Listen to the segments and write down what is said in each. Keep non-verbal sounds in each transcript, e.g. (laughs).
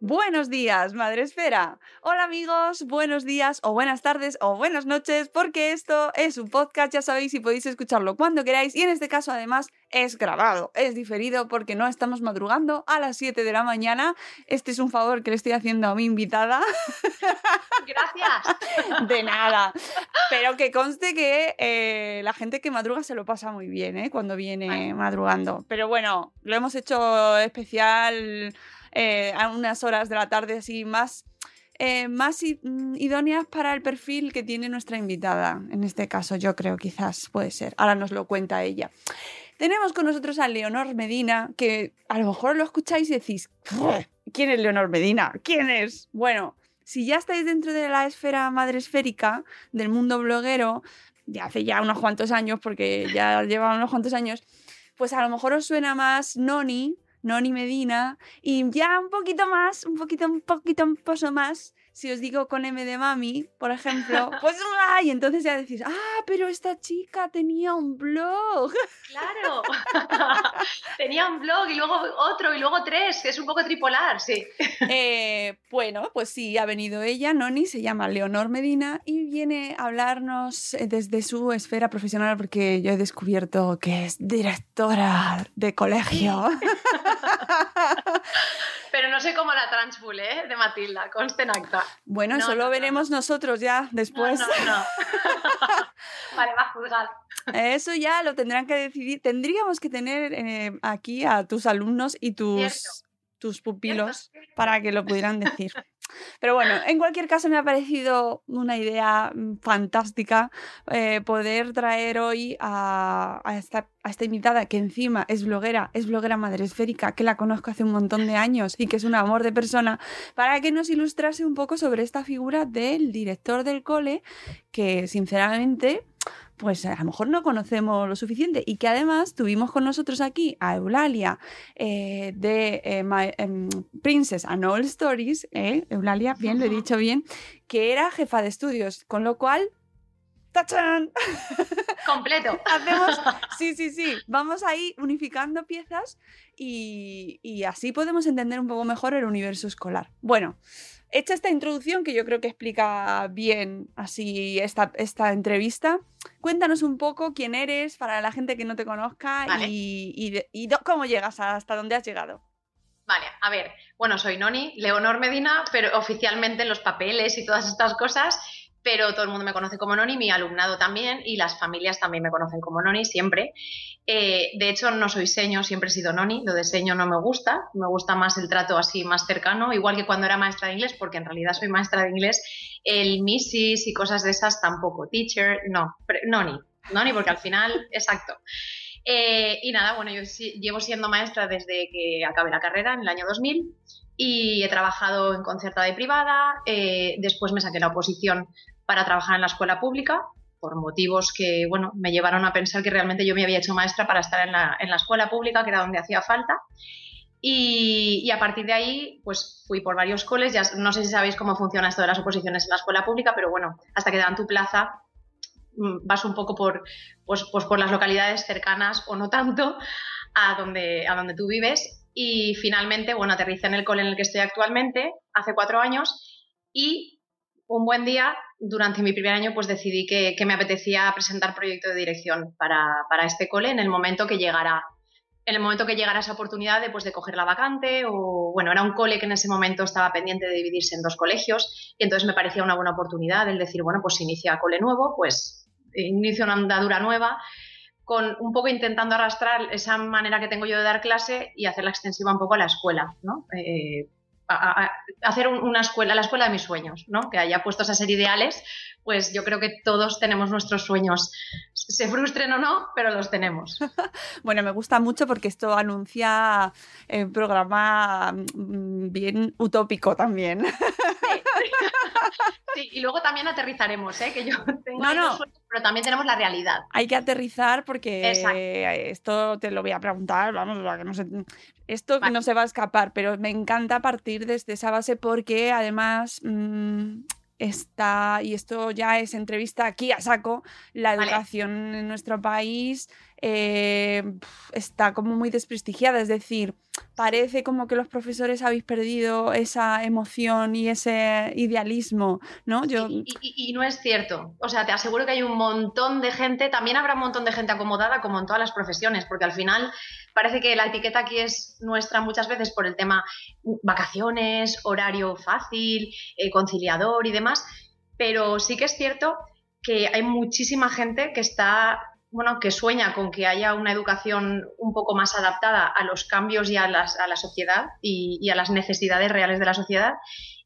Buenos días, Madre Esfera. Hola amigos, buenos días o buenas tardes o buenas noches, porque esto es un podcast, ya sabéis, y podéis escucharlo cuando queráis. Y en este caso, además, es grabado, es diferido porque no estamos madrugando a las 7 de la mañana. Este es un favor que le estoy haciendo a mi invitada. Gracias. (laughs) De nada. Pero que conste que eh, la gente que madruga se lo pasa muy bien, ¿eh? Cuando viene madrugando. Pero bueno, lo hemos hecho especial eh, a unas horas de la tarde así más, eh, más mm, idóneas para el perfil que tiene nuestra invitada. En este caso, yo creo quizás puede ser. Ahora nos lo cuenta ella. Tenemos con nosotros a Leonor Medina, que a lo mejor lo escucháis y decís, ¿quién es Leonor Medina? ¿Quién es? Bueno, si ya estáis dentro de la esfera madre esférica del mundo bloguero, de hace ya unos cuantos años, porque ya lleva unos cuantos años, pues a lo mejor os suena más Noni, Noni Medina, y ya un poquito más, un poquito, un poquito, un poco más, si os digo con M de mami, por ejemplo, pues ¡ay! entonces ya decís, ah, pero esta chica tenía un blog. Claro. (laughs) Tenía un blog y luego otro y luego tres, que es un poco tripolar, sí. Eh, bueno, pues sí, ha venido ella, Noni, se llama Leonor Medina y viene a hablarnos eh, desde su esfera profesional porque yo he descubierto que es directora de colegio. (laughs) Pero no soy como la transbull, ¿eh? De Matilda, conste en acta. Bueno, No, eso no, lo veremos nosotros ya después. no, no. (laughs) vale, va a juzgar. Eso ya lo tendrán que decidir. Tendríamos que tener eh, aquí a tus alumnos y tus, Cierto. tus pupilos para que lo pudieran decir. Pero bueno, en cualquier caso me ha parecido una idea mm, fantástica eh, poder traer hoy a, esta, a esta invitada que encima es bloguera, es bloguera madre esférica, que la conozco hace un montón de años y que es un amor de persona, para que nos ilustrase un poco sobre esta figura del director del cole, que sinceramente pues a lo mejor no conocemos lo suficiente y que además tuvimos con nosotros aquí a Eulalia eh, de eh, My, em, Princess and All Stories, ¿eh? Eulalia, bien, lo he dicho bien, que era jefa de estudios, con lo cual, ¡tachán! (laughs) Completo. Hacemos, (laughs) sí, sí, sí, vamos ahí unificando piezas y, y así podemos entender un poco mejor el universo escolar. Bueno, hecha esta introducción que yo creo que explica bien así esta, esta entrevista, cuéntanos un poco quién eres para la gente que no te conozca Vale. y, y y cómo llegas hasta dónde has llegado. Vale, a ver, bueno, soy Noni, Leonor Medina, pero oficialmente en los papeles y todas estas cosas, pero todo el mundo me conoce como Noni, mi alumnado también y las familias también me conocen como Noni siempre. Eh, de hecho, no soy seño, siempre he sido Noni, lo de seño no me gusta, me gusta más el trato así más cercano, igual que cuando era maestra de inglés, porque en realidad soy maestra de inglés, el Mrs. y cosas de esas tampoco, teacher, no, Noni, Noni porque al final, (laughs) exacto. Eh, y nada, bueno, yo llevo siendo maestra desde que acabé la carrera en el año 2000 y he trabajado en concertada y privada. eh, después me saqué la oposición para trabajar en la escuela pública por motivos que, bueno, me llevaron a pensar que realmente yo me había hecho maestra para estar en la, en la escuela pública, que era donde hacía falta. Y, a partir de ahí, pues fui por varios coles. Ya no sé si sabéis cómo funciona esto de las oposiciones en la escuela pública, pero bueno, hasta que dan tu plaza, mm, vas un poco por, pues, pues por las localidades cercanas o no tanto a donde, a donde tú vives. y finalmente, bueno, aterricé en el cole en el que estoy actualmente, hace cuatro años, y un buen día, durante mi primer año, pues decidí que, me apetecía presentar proyecto de dirección para, para, este cole en el momento que llegara. En el momento que llegara esa oportunidad de, pues, de coger la vacante, o bueno, era un cole que en ese momento estaba pendiente de dividirse en dos colegios, y entonces me parecía una buena oportunidad el decir, bueno, pues inicia cole nuevo, pues inicio una andadura nueva, con un poco intentando arrastrar esa manera que tengo yo de dar clase y hacerla extensiva un poco a la escuela, ¿no? Eh, hacer una escuela, la escuela de mis sueños, ¿no? Que haya puestos a ser ideales, pues yo creo que todos tenemos nuestros sueños, se frustren o no, pero los tenemos. (laughs) bueno, me gusta mucho porque esto anuncia un programa mm, bien utópico también. (laughs) Sí. y luego también aterrizaremos, ¿eh? que yo tengo no, sueños, pero también tenemos la realidad. Hay que aterrizar porque esto te lo voy a preguntar, vamos, que no sé, esto no se va a escapar, pero me encanta partir desde esa base porque además mm, está, y esto ya es entrevista aquí a saco, la educación en nuestro país eh, está como muy desprestigiada, es decir, parece como que los profesores habéis perdido esa emoción y ese idealismo, ¿no? Yo... Y, no es cierto. O sea, te aseguro que hay un montón de gente, también habrá un montón de gente acomodada como en todas las profesiones, porque al final parece que la etiqueta aquí es nuestra muchas veces por el tema vacaciones, horario fácil, eh, conciliador y demás, pero sí que es cierto que hay muchísima gente que está bueno, que sueña con que haya una educación un poco más adaptada a los cambios y a, la sociedad y, a las necesidades reales de la sociedad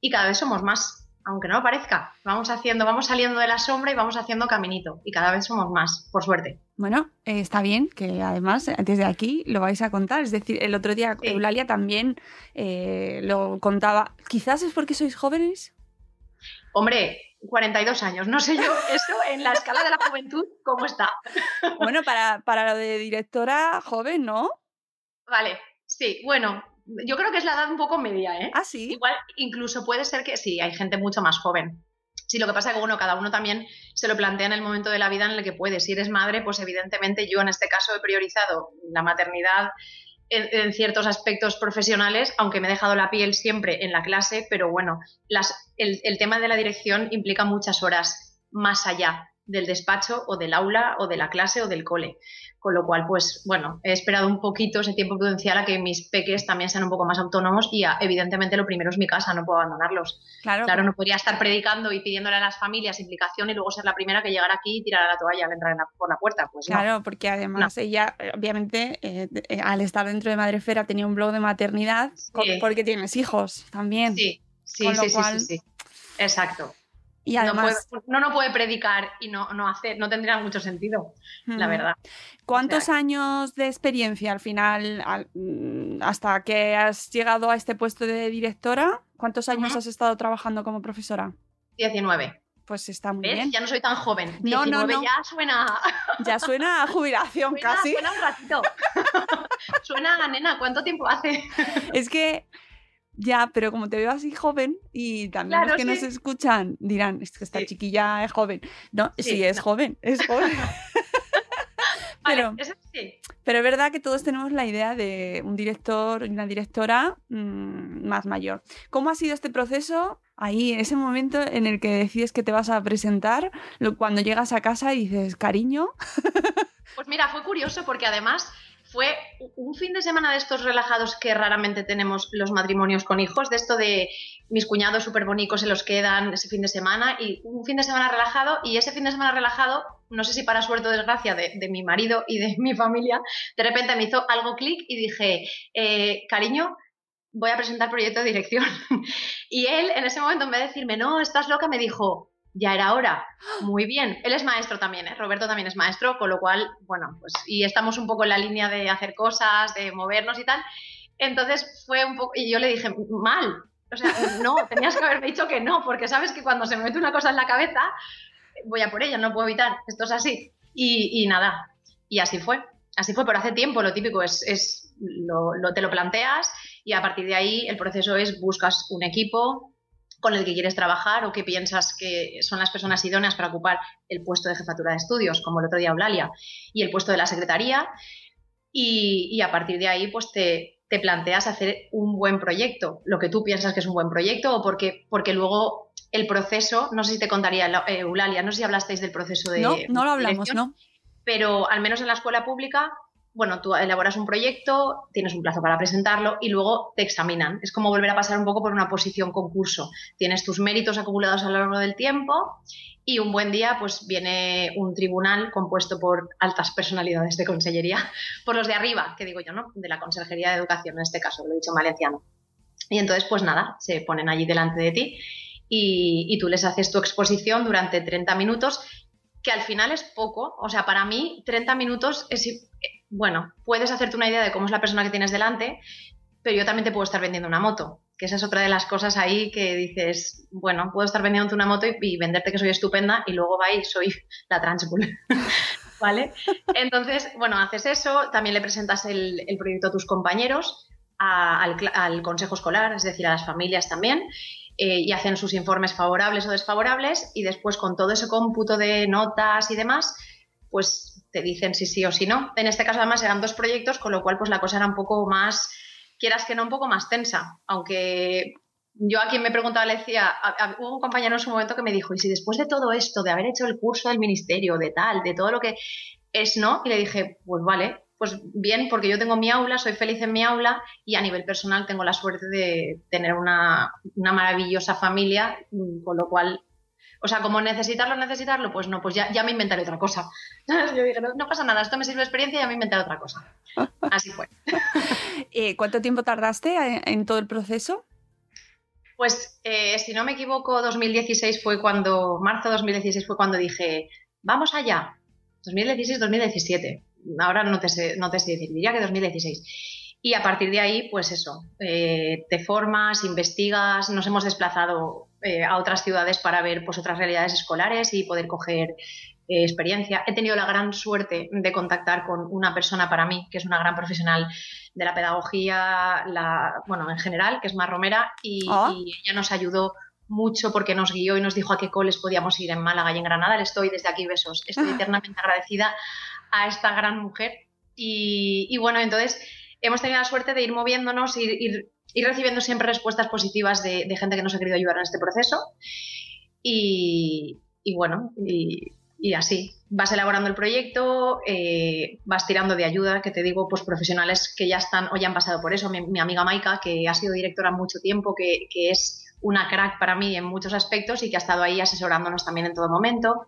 y cada vez somos más, aunque no lo parezca. Vamos haciendo, vamos saliendo de la sombra y vamos haciendo caminito y cada vez somos más, por suerte. Bueno, eh, está bien que además desde aquí lo vais a contar. Es decir, el otro día Eulalia también eh, lo contaba. Quizás es porque sois jóvenes. Hombre, 42 años. No sé yo (laughs) eso en la escala de la juventud cómo está. (laughs) Bueno, para, para lo de directora joven, ¿no? Vale, sí, bueno, yo creo que es la edad un poco media, ¿eh? Ah, sí. Igual, incluso puede ser que sí, hay gente mucho más joven. Sí, lo que pasa es que bueno, cada uno también se lo plantea en el momento de la vida en el que puede. Si eres madre, pues evidentemente yo en este caso he priorizado la maternidad en, ciertos aspectos profesionales, aunque me he dejado la piel siempre en la clase, pero bueno, las, el, el tema de la dirección implica muchas horas más allá del despacho o del aula o de la clase o del cole. Con lo cual, pues bueno, he esperado un poquito ese tiempo prudencial a que mis peques también sean un poco más autónomos y evidentemente lo primero es mi casa, no puedo abandonarlos. Claro, claro no podría estar predicando y pidiéndole a las familias implicación y luego ser la primera que llegara aquí y tirar a la toalla al entrar por la puerta. Pues claro, porque además ella, obviamente, eh, eh, al estar dentro de Madrefera tenía un blog de maternidad porque tienes hijos también. Sí, sí, sí, sí, sí, Exacto. Y además, no, no, puede predicar y no, no hacer, no tendría mucho sentido, la verdad. ¿Cuántos años de experiencia al final, mm, hasta que has llegado a este puesto de directora? ¿Cuántos años has estado trabajando como profesora? 19. Pues está muy bien. Ya no soy tan joven. No, no, no. ya suena. (laughs) Ya suena a jubilación (laughs) casi. Suena un ratito. (laughs) suena a nena, ¿cuánto tiempo hace? es que ya, pero como te veo así joven y también los que nos escuchan dirán, es que esta chiquilla es joven. No, sí, es joven, es joven. (laughs) pero, pero es verdad que todos tenemos la idea de un director y una directora mm, más mayor. ¿Cómo ha sido este proceso? Ahí, ese momento en el que decides que te vas a presentar, cuando llegas a casa y dices, cariño. Pues mira, fue curioso porque además fue un fin de semana de estos relajados que raramente tenemos los matrimonios con hijos, de esto de mis cuñados súper bonitos se los quedan ese fin de semana y un fin de semana relajado y ese fin de semana relajado, no sé si para suerte o desgracia de, mi marido y de mi familia, de repente me hizo algo clic y dije, eh, cariño, voy a presentar proyecto de dirección. (laughs) y él en ese momento en vez de decirme, no, estás loca, me dijo, ya era hora. Muy bien. Él es maestro también, ¿eh? Roberto también es maestro, con lo cual, bueno, pues y estamos un poco en la línea de hacer cosas, de movernos y tal. Entonces fue un poco, y yo le dije, mal. O sea, no, tenías que haberme dicho que no, porque sabes que cuando se me mete una cosa en la cabeza, voy a por ella, no puedo evitar. Esto es así. Y, nada, y así fue. Así fue, pero hace tiempo lo típico es, es lo, lo, te lo planteas y a partir de ahí el proceso es buscas un equipo, con el que quieres trabajar o que piensas que son las personas idóneas para ocupar el puesto de jefatura de estudios, como el otro día Eulalia, y el puesto de la secretaría. Y, a partir de ahí, pues te, te planteas hacer un buen proyecto, lo que tú piensas que es un buen proyecto o porque, porque luego el proceso, no sé si te contaría, eh, Eulalia, no sé si hablasteis del proceso de... No, no lo hablamos, ¿no? Pero al menos en la escuela pública bueno, tú elaboras un proyecto, tienes un plazo para presentarlo y luego te examinan. Es como volver a pasar un poco por una posición concurso. Tienes tus méritos acumulados a lo largo del tiempo y un buen día pues viene un tribunal compuesto por altas personalidades de consellería, (laughs) por los de arriba, que digo yo, ¿no? De la Consejería de Educación en este caso, lo he dicho en valenciano. Y entonces pues nada, se ponen allí delante de ti y, y tú les haces tu exposición durante 30 minutos que al final es poco. O sea, para mí 30 minutos es bueno, puedes hacerte una idea de cómo es la persona que tienes delante, pero yo también te puedo estar vendiendo una moto, que esa es otra de las cosas ahí que dices, bueno, puedo estar vendiéndote una moto y, venderte que soy estupenda y luego va y soy (laughs) la Transbull. (laughs) ¿Vale? Entonces, bueno, haces eso, también le presentas el, proyecto a tus compañeros, al, consejo escolar, es decir, a las familias también, eh, y hacen sus informes favorables o desfavorables, y después con todo ese cómputo de notas y demás, pues te dicen si sí o si no. En este caso además eran dos proyectos, con lo cual pues la cosa era un poco más, quieras que no, un poco más tensa, aunque yo a quien me preguntaba le decía, hubo un compañero en su momento que me dijo, y si después de todo esto, de haber hecho el curso del ministerio, de tal, de todo lo que es no, y le dije, pues vale, pues bien, porque yo tengo mi aula, soy feliz en mi aula y a nivel personal tengo la suerte de tener una, una maravillosa familia, con lo cual o sea, como necesitarlo, necesitarlo, pues no, pues ya, ya me inventaré otra cosa. (laughs) Yo dije, no, pasa nada, esto me sirve de experiencia y ya me inventaré otra cosa. (laughs) Así fue. (laughs) Eh, ¿Cuánto tiempo tardaste en, todo el proceso? Pues, eh, si no me equivoco, 2016 fue cuando, marzo de 2016 fue cuando dije, vamos allá. 2016-2017. Ahora no te, sé, no te sé decir, diría que 2016. Y a partir de ahí, pues eso, eh, te formas, investigas, nos hemos desplazado eh, a otras ciudades para ver pues, otras realidades escolares y poder coger eh, experiencia. He tenido la gran suerte de contactar con una persona para mí, que es una gran profesional de la pedagogía, la, bueno, en general, que es Mar Romera, y, ah. y ella nos ayudó mucho porque nos guió y nos dijo a qué coles podíamos ir en Málaga y en Granada. Le estoy desde aquí besos. Estoy ah. eternamente agradecida a esta gran mujer. Y, y, bueno, entonces hemos tenido la suerte de ir moviéndonos, ir, ir y recibiendo siempre respuestas positivas de, gente que nos ha querido ayudar en este proceso. Y, bueno, y, así. Vas elaborando el proyecto, eh, vas tirando de ayuda, que te digo, pues profesionales que ya están o ya han pasado por eso. Mi, amiga Maika, que ha sido directora mucho tiempo, que, es una crack para mí en muchos aspectos y que ha estado ahí asesorándonos también en todo momento.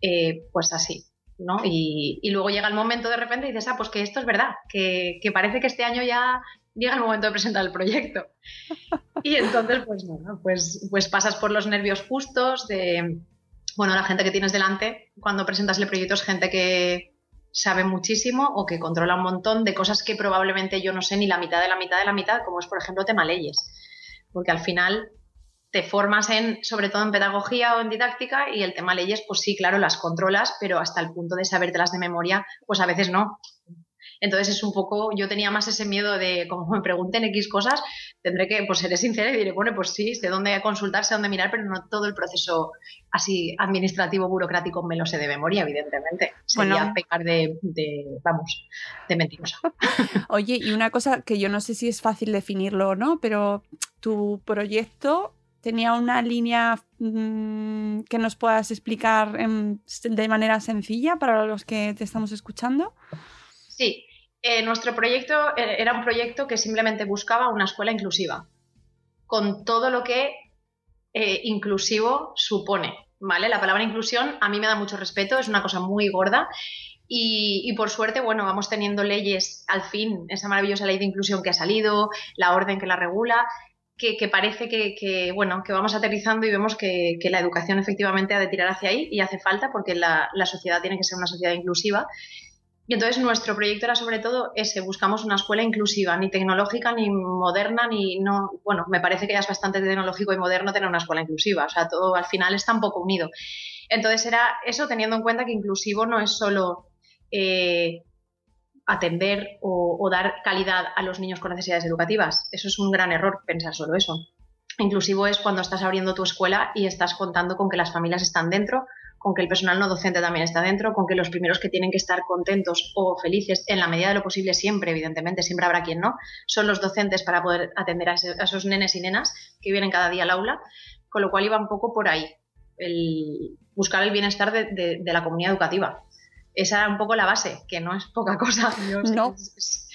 Eh, pues así, ¿no? Y, luego llega el momento de repente y dices, ah, pues que esto es verdad, que, que, parece que este año ya llega el momento de presentar el proyecto. (laughs) Y entonces, pues bueno, pues, pues pasas por los nervios justos de, bueno, la gente que tienes delante cuando presentas el proyecto es gente que sabe muchísimo o que controla un montón de cosas que probablemente yo no sé ni la mitad de la mitad de la mitad, como es por ejemplo tema leyes. Porque al final te formas en, sobre todo en pedagogía o en didáctica y el tema leyes, pues sí, claro, las controlas, pero hasta el punto de sabértelas de memoria, pues a veces no. Entonces es un poco, yo tenía más ese miedo de, como me pregunten X cosas, tendré que pues, seré sincera y diré, bueno, pues sí, sé dónde consultar, sé dónde mirar, pero no todo el proceso así administrativo, burocrático me lo sé de memoria, evidentemente. Sería pecar de, vamos, de mentirosa. (laughs) Oye, y una cosa que yo no sé si es fácil definirlo o no, pero tu proyecto tenía una línea mm, que nos puedas explicar de manera sencilla para los que te estamos escuchando. Sí, eh, nuestro proyecto eh, era un proyecto que simplemente buscaba una escuela inclusiva, con todo lo que eh, inclusivo supone. ¿Vale? La palabra inclusión a mí me da mucho respeto, es una cosa muy gorda y, por suerte, bueno, vamos teniendo leyes, al fin, esa maravillosa ley de inclusión que ha salido, la orden que la regula, que, parece que, bueno, que vamos aterrizando y vemos que, la educación efectivamente ha de tirar hacia ahí y hace falta porque la, la sociedad tiene que ser una sociedad inclusiva y entonces nuestro proyecto era sobre todo ese, buscamos una escuela inclusiva, ni tecnológica, ni moderna, ni no, bueno, me parece que ya es bastante tecnológico y moderno tener una escuela inclusiva, o sea, todo al final está un poco unido. Entonces era eso teniendo en cuenta que inclusivo no es solo eh, atender o, o dar calidad a los niños con necesidades educativas, eso es un gran error pensar solo eso. Inclusivo es cuando estás abriendo tu escuela y estás contando con que las familias están dentro, con que el personal no docente también está dentro, con que los primeros que tienen que estar contentos o felices, en la medida de lo posible siempre, evidentemente, siempre habrá quien no, son los docentes para poder atender a, esos nenes y nenas que vienen cada día al aula, con lo cual iba un poco por ahí, el buscar el bienestar de, la comunidad educativa. Esa era un poco la base, que no es poca cosa. no es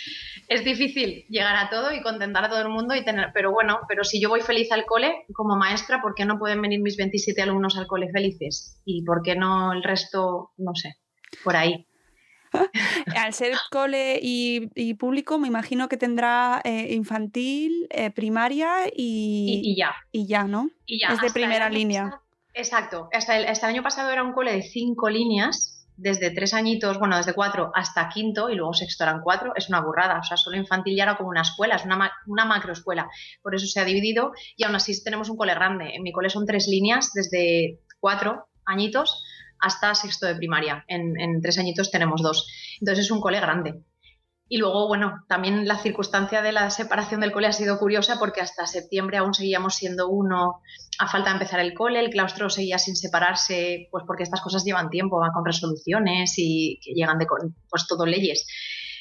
difícil llegar a todo y contentar a todo el mundo y tener, pero bueno, pero si yo voy feliz al cole como maestra, ¿por qué no pueden venir mis 27 alumnos al cole felices? ¿Y por qué no el resto, no sé, por ahí? (laughs) al ser cole y, público, me imagino que tendrá eh, infantil, eh, primaria y, ya. Y ya, ¿no? Y ya. Es de primera línea. exacto. Hasta el, hasta el año pasado era un cole de cinco líneas desde tres añitos, bueno, desde cuatro hasta quinto y luego sexto eran cuatro, es una burrada. O sea, solo infantil ya era como una escuela, es una, una macroescuela. Por eso se ha dividido y aún así tenemos un cole grande. En mi cole son tres líneas, desde cuatro añitos hasta sexto de primaria. En, en tres añitos tenemos dos. Entonces es un cole grande. Y luego, bueno, también la circunstancia de la separación del cole ha sido curiosa porque hasta septiembre aún seguíamos siendo uno a falta de empezar el cole, el claustro seguía sin separarse, pues porque estas cosas llevan tiempo, van con resoluciones y que llegan de pues todo leyes.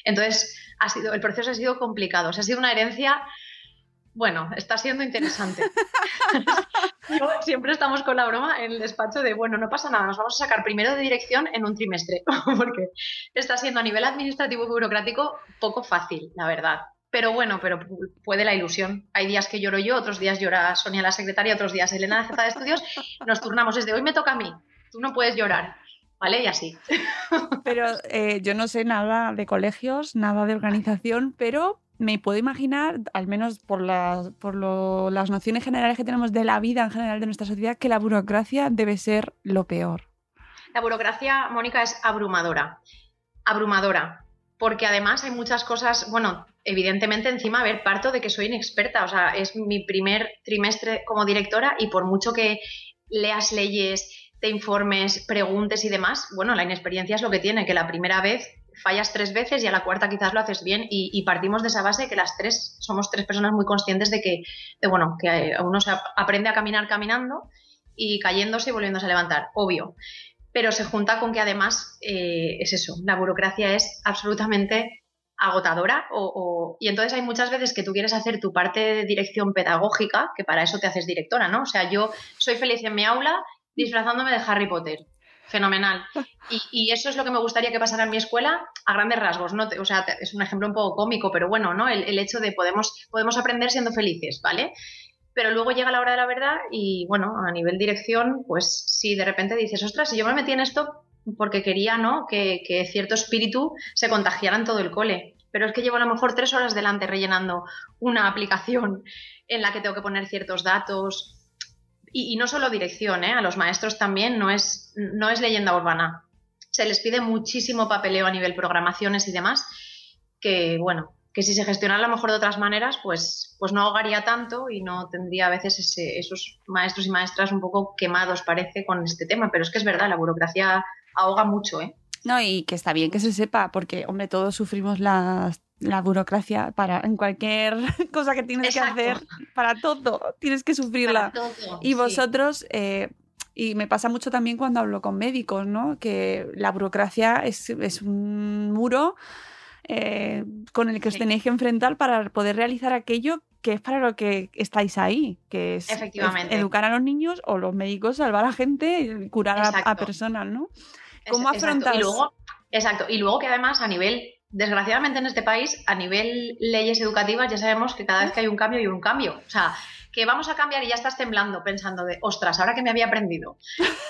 Entonces, ha sido, el proceso ha sido complicado, o sea, ha sido una herencia bueno, está siendo interesante. (laughs) Siempre estamos con la broma en el despacho de, bueno, no pasa nada, nos vamos a sacar primero de dirección en un trimestre, (laughs) porque está siendo a nivel administrativo y burocrático poco fácil, la verdad. Pero bueno, pero puede la ilusión. Hay días que lloro yo, otros días llora Sonia la secretaria, otros días Elena la jefa de estudios. Nos turnamos desde hoy me toca a mí, tú no puedes llorar. ¿Vale? Y así. (laughs) Pero eh, yo no sé nada de colegios, nada de organización, pero me puedo imaginar, al menos por, las, por las nociones generales que tenemos de la vida en general de nuestra sociedad, que la burocracia debe ser lo peor. La burocracia, Mónica, es abrumadora. Abrumadora. Porque además hay muchas cosas, bueno, evidentemente encima, a ver, parto de que soy inexperta, o sea, es mi primer trimestre como directora y por mucho que leas leyes, te informes, preguntes y demás, bueno, la inexperiencia es lo que tiene, que la primera vez fallas tres veces y a la cuarta quizás lo haces bien y, partimos de esa base que las tres somos tres personas muy conscientes de que, de, bueno, que uno se aprende a caminar caminando y cayéndose y volviéndose a levantar, obvio. Pero se junta con que además eh, es eso, la burocracia es absolutamente agotadora y entonces hay muchas veces que tú quieres hacer tu parte de dirección pedagógica, que para eso te haces directora, ¿no? O sea, yo soy feliz en mi aula disfrazándome de Harry Potter fenomenal. Y, eso es lo que me gustaría que pasara en mi escuela a grandes rasgos, ¿no? O sea, es un ejemplo un poco cómico, pero bueno, ¿no? El, hecho de podemos, podemos aprender siendo felices, ¿vale? Pero luego llega la hora de la verdad y, bueno, a nivel dirección, pues si de repente dices, ostras, si yo me metí en esto porque quería, ¿no? Que, que cierto espíritu se contagiara en todo el cole. Pero es que llevo a lo mejor tres horas delante rellenando una aplicación en la que tengo que poner ciertos datos, y, no solo dirección, ¿eh? a los maestros también no es, no es leyenda urbana. Se les pide muchísimo papeleo a nivel programaciones y demás, que bueno, que si se gestionara a lo mejor de otras maneras, pues, pues no ahogaría tanto y no tendría a veces esos maestros y maestras un poco quemados, parece, con este tema. Pero es que es verdad, la burocracia ahoga mucho, ¿eh? No, y que está bien que se sepa, porque, hombre, todos sufrimos las la burocracia para en cualquier (laughs) cosa que tienes que hacer, para todo, tienes que sufrirla. y vosotros, eh, y me pasa mucho también cuando hablo con médicos, ¿no? Que la burocracia es, un muro eh, con el que os tenéis que enfrentar para poder realizar aquello que es para lo que estáis ahí, que es, educar a los niños o los médicos, salvar a gente, curar a, personas, ¿no? ¿Cómo afrontar? exacto, y luego que además a nivel desgraciadamente en este país, a nivel leyes educativas, ya sabemos que cada vez que hay un cambio, hay un cambio. O sea, que vamos a cambiar y ya estás temblando pensando de, ostras, ahora que me había aprendido,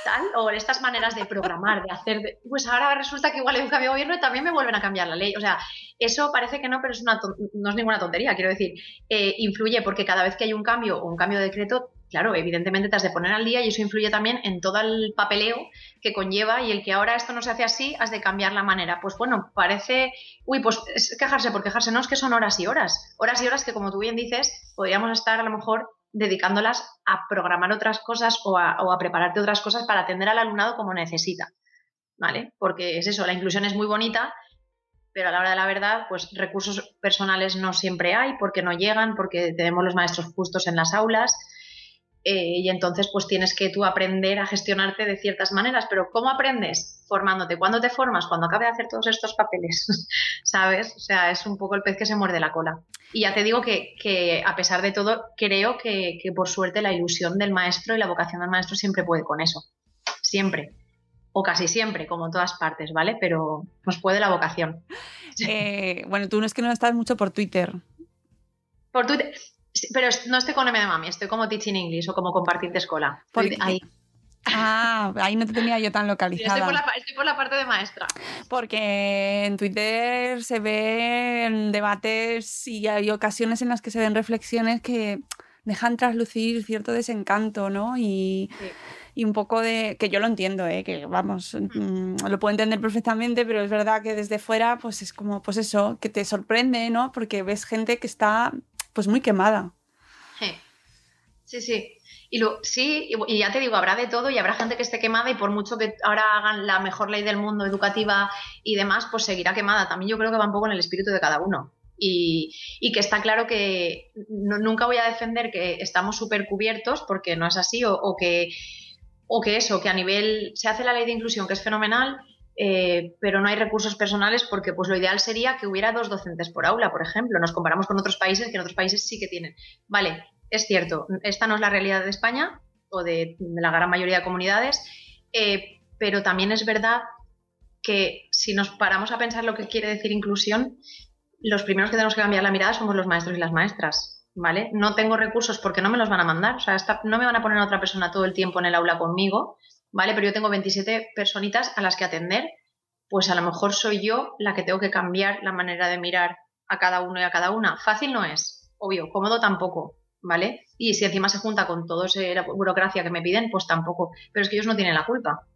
tal, o estas maneras de programar, de hacer, pues ahora resulta que igual hay un cambio de gobierno y también me vuelven a cambiar la ley. O sea, eso parece que no, pero es una no es ninguna tontería, quiero decir, eh, influye porque cada vez que hay un cambio o un cambio de decreto, claro, evidentemente te has de poner al día y eso influye también en todo el papeleo que conlleva y el que ahora esto no se hace así, has de cambiar la manera. Pues bueno, parece, uy, pues es quejarse por quejarse, no es que son horas y horas, horas y horas que como tú bien dices, podríamos estar a lo mejor dedicándolas a programar otras cosas o a, o a prepararte otras cosas para atender al alumnado como necesita. ¿Vale? Porque es eso, la inclusión es muy bonita, pero a la hora de la verdad, pues recursos personales no siempre hay, porque no llegan, porque tenemos los maestros justos en las aulas eh, y entonces pues tienes que tú aprender a gestionarte de ciertas maneras, pero ¿cómo aprendes? Formándote. ¿Cuándo te formas? Cuando acabe de hacer todos estos papeles, (laughs) ¿sabes? O sea, es un poco el pez que se muerde la cola. Y ya te digo que, a pesar de todo, creo que, por suerte la ilusión del maestro y la vocación del maestro siempre puede con eso. Siempre. O casi siempre, como en todas partes, ¿vale? Pero nos puede la vocación. (laughs) Eh, bueno, tú no es que no estás mucho por Twitter. Por Twitter pero no estoy con M de mami, estoy como teaching English o como compartir de escuela. Ahí. Ah, ahí no te tenía yo tan localizada. Estoy por, la, parte de maestra. Porque en Twitter se ven debates y hay ocasiones en las que se ven reflexiones que dejan traslucir cierto desencanto, ¿no? Y, un poco de. que yo lo entiendo, ¿eh? que vamos, mm, lo puedo entender perfectamente, pero es verdad que desde fuera, pues es como, pues eso, que te sorprende, ¿no? Porque ves gente que está pues muy quemada. Sí, sí. Y lo, sí, y ya te digo, habrá de todo y habrá gente que esté quemada y por mucho que ahora hagan la mejor ley del mundo educativa y demás, pues seguirá quemada. También yo creo que va un poco en el espíritu de cada uno. Y, que está claro que nunca voy a defender que estamos súper cubiertos porque no es así o, que, o que eso, que a nivel se hace la ley de inclusión que es fenomenal eh, pero no hay recursos personales porque pues lo ideal sería que hubiera dos docentes por aula, por ejemplo. Nos comparamos con otros países que en otros países sí que tienen. Vale, es cierto, esta no es la realidad de España o de, la gran mayoría de comunidades, eh, pero también es verdad que si nos paramos a pensar lo que quiere decir inclusión, los primeros que tenemos que cambiar la mirada somos los maestros y las maestras. ¿Vale? No tengo recursos porque no me los van a mandar, o sea, no me van a poner a otra persona todo el tiempo en el aula conmigo, ¿vale? Pero yo tengo 27 personitas a las que atender, pues a lo mejor soy yo la que tengo que cambiar la manera de mirar a cada uno y a cada una. Fácil no es, obvio, cómodo tampoco, ¿vale? Y si encima se junta con toda esa burocracia que me piden, pues tampoco. Pero es que ellos no tienen la culpa,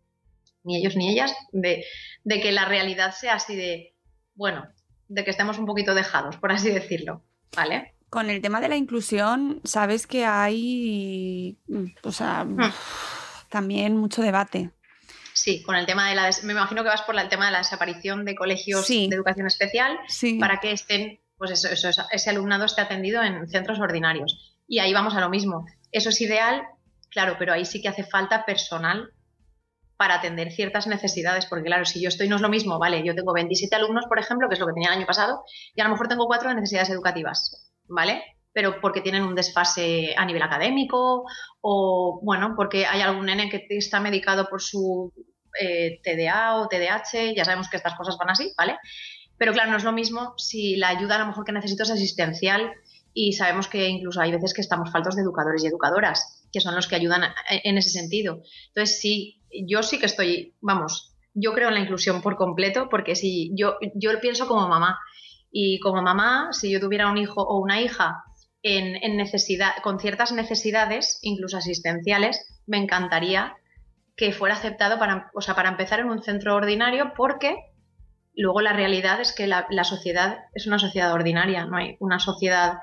ni ellos ni ellas, de, de que la realidad sea así de, bueno, de que estemos un poquito dejados, por así decirlo, ¿vale? Con el tema de la inclusión, sabes que hay, o sea, hmm también mucho debate. Sí, con el tema de la. Me imagino que vas por el tema de la desaparición de colegios de educación especial para que estén, pues eso, eso, ese alumnado esté atendido en centros ordinarios. Y ahí vamos a lo mismo. Eso es ideal, claro, pero ahí sí que hace falta personal para atender ciertas necesidades, porque claro, si yo estoy no es lo mismo, vale, yo tengo 27 alumnos, por ejemplo, que es lo que tenía el año pasado, y a lo mejor tengo cuatro necesidades educativas, ¿vale? Pero porque tienen un desfase a nivel académico o, bueno, porque hay algún nene que está medicado por su eh, TDA o TDAH, ya sabemos que estas cosas van así, ¿vale? Pero claro, no es lo mismo si la ayuda a lo mejor que necesito es asistencial y sabemos que incluso hay veces que estamos faltos de educadores y educadoras, que son los que ayudan en ese sentido. Entonces, sí, yo sí que estoy, vamos, yo creo en la inclusión por completo, porque si yo, yo pienso como mamá, y como mamá, si yo tuviera un hijo o una hija en, necesidad, con ciertas necesidades, incluso asistenciales, me encantaría que fuera aceptado para, o sea, para empezar en un centro ordinario, porque luego la realidad es que la, sociedad es una sociedad ordinaria, no hay una sociedad,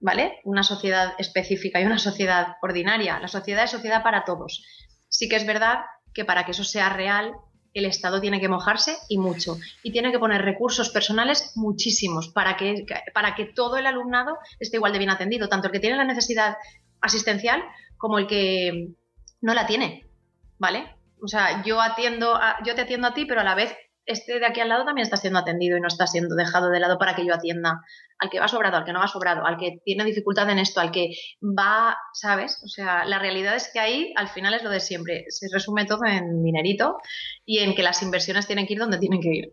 ¿vale? Una sociedad específica y una sociedad ordinaria. La sociedad es sociedad para todos. Sí que es verdad que para que eso sea real, el Estado tiene que mojarse y mucho. Y tiene que poner recursos personales muchísimos para que, para que todo el alumnado esté igual de bien atendido, tanto el que tiene la necesidad asistencial como el que no la tiene. ¿Vale? O sea, yo atiendo yo te atiendo a ti, pero a la vez este de aquí al lado también está siendo atendido y no está siendo dejado de lado para que yo atienda al que va sobrado, al que no va sobrado, al que tiene dificultad en esto, al que va, ¿sabes? O sea, la realidad es que ahí al final es lo de siempre. Se resume todo en dinerito y en que las inversiones tienen que ir donde tienen que ir.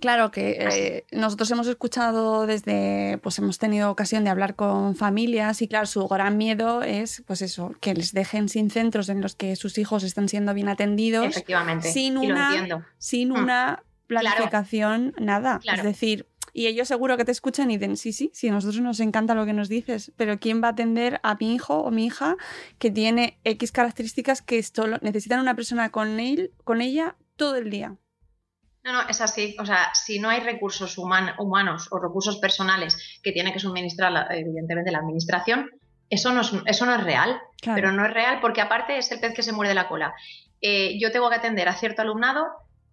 Claro que eh, nosotros hemos escuchado desde, pues hemos tenido ocasión de hablar con familias y claro, su gran miedo es, pues eso, que les dejen sin centros en los que sus hijos están siendo bien atendidos. Efectivamente. Sin una, sin mm. una planificación, nada. Es decir, y ellos seguro que te escuchan y dicen, sí, sí, sí, a nosotros nos encanta lo que nos dices, pero ¿quién va a atender a mi hijo o mi hija que tiene X características que esto necesitan una persona con él, con ella todo el día? No, no, es así. O sea, si no hay recursos humanos o recursos personales que tiene que suministrar, evidentemente, la administración, eso no es, eso no es real. Pero no es real porque, aparte, es el pez que se muerde la cola. Eh, yo tengo que atender a cierto alumnado,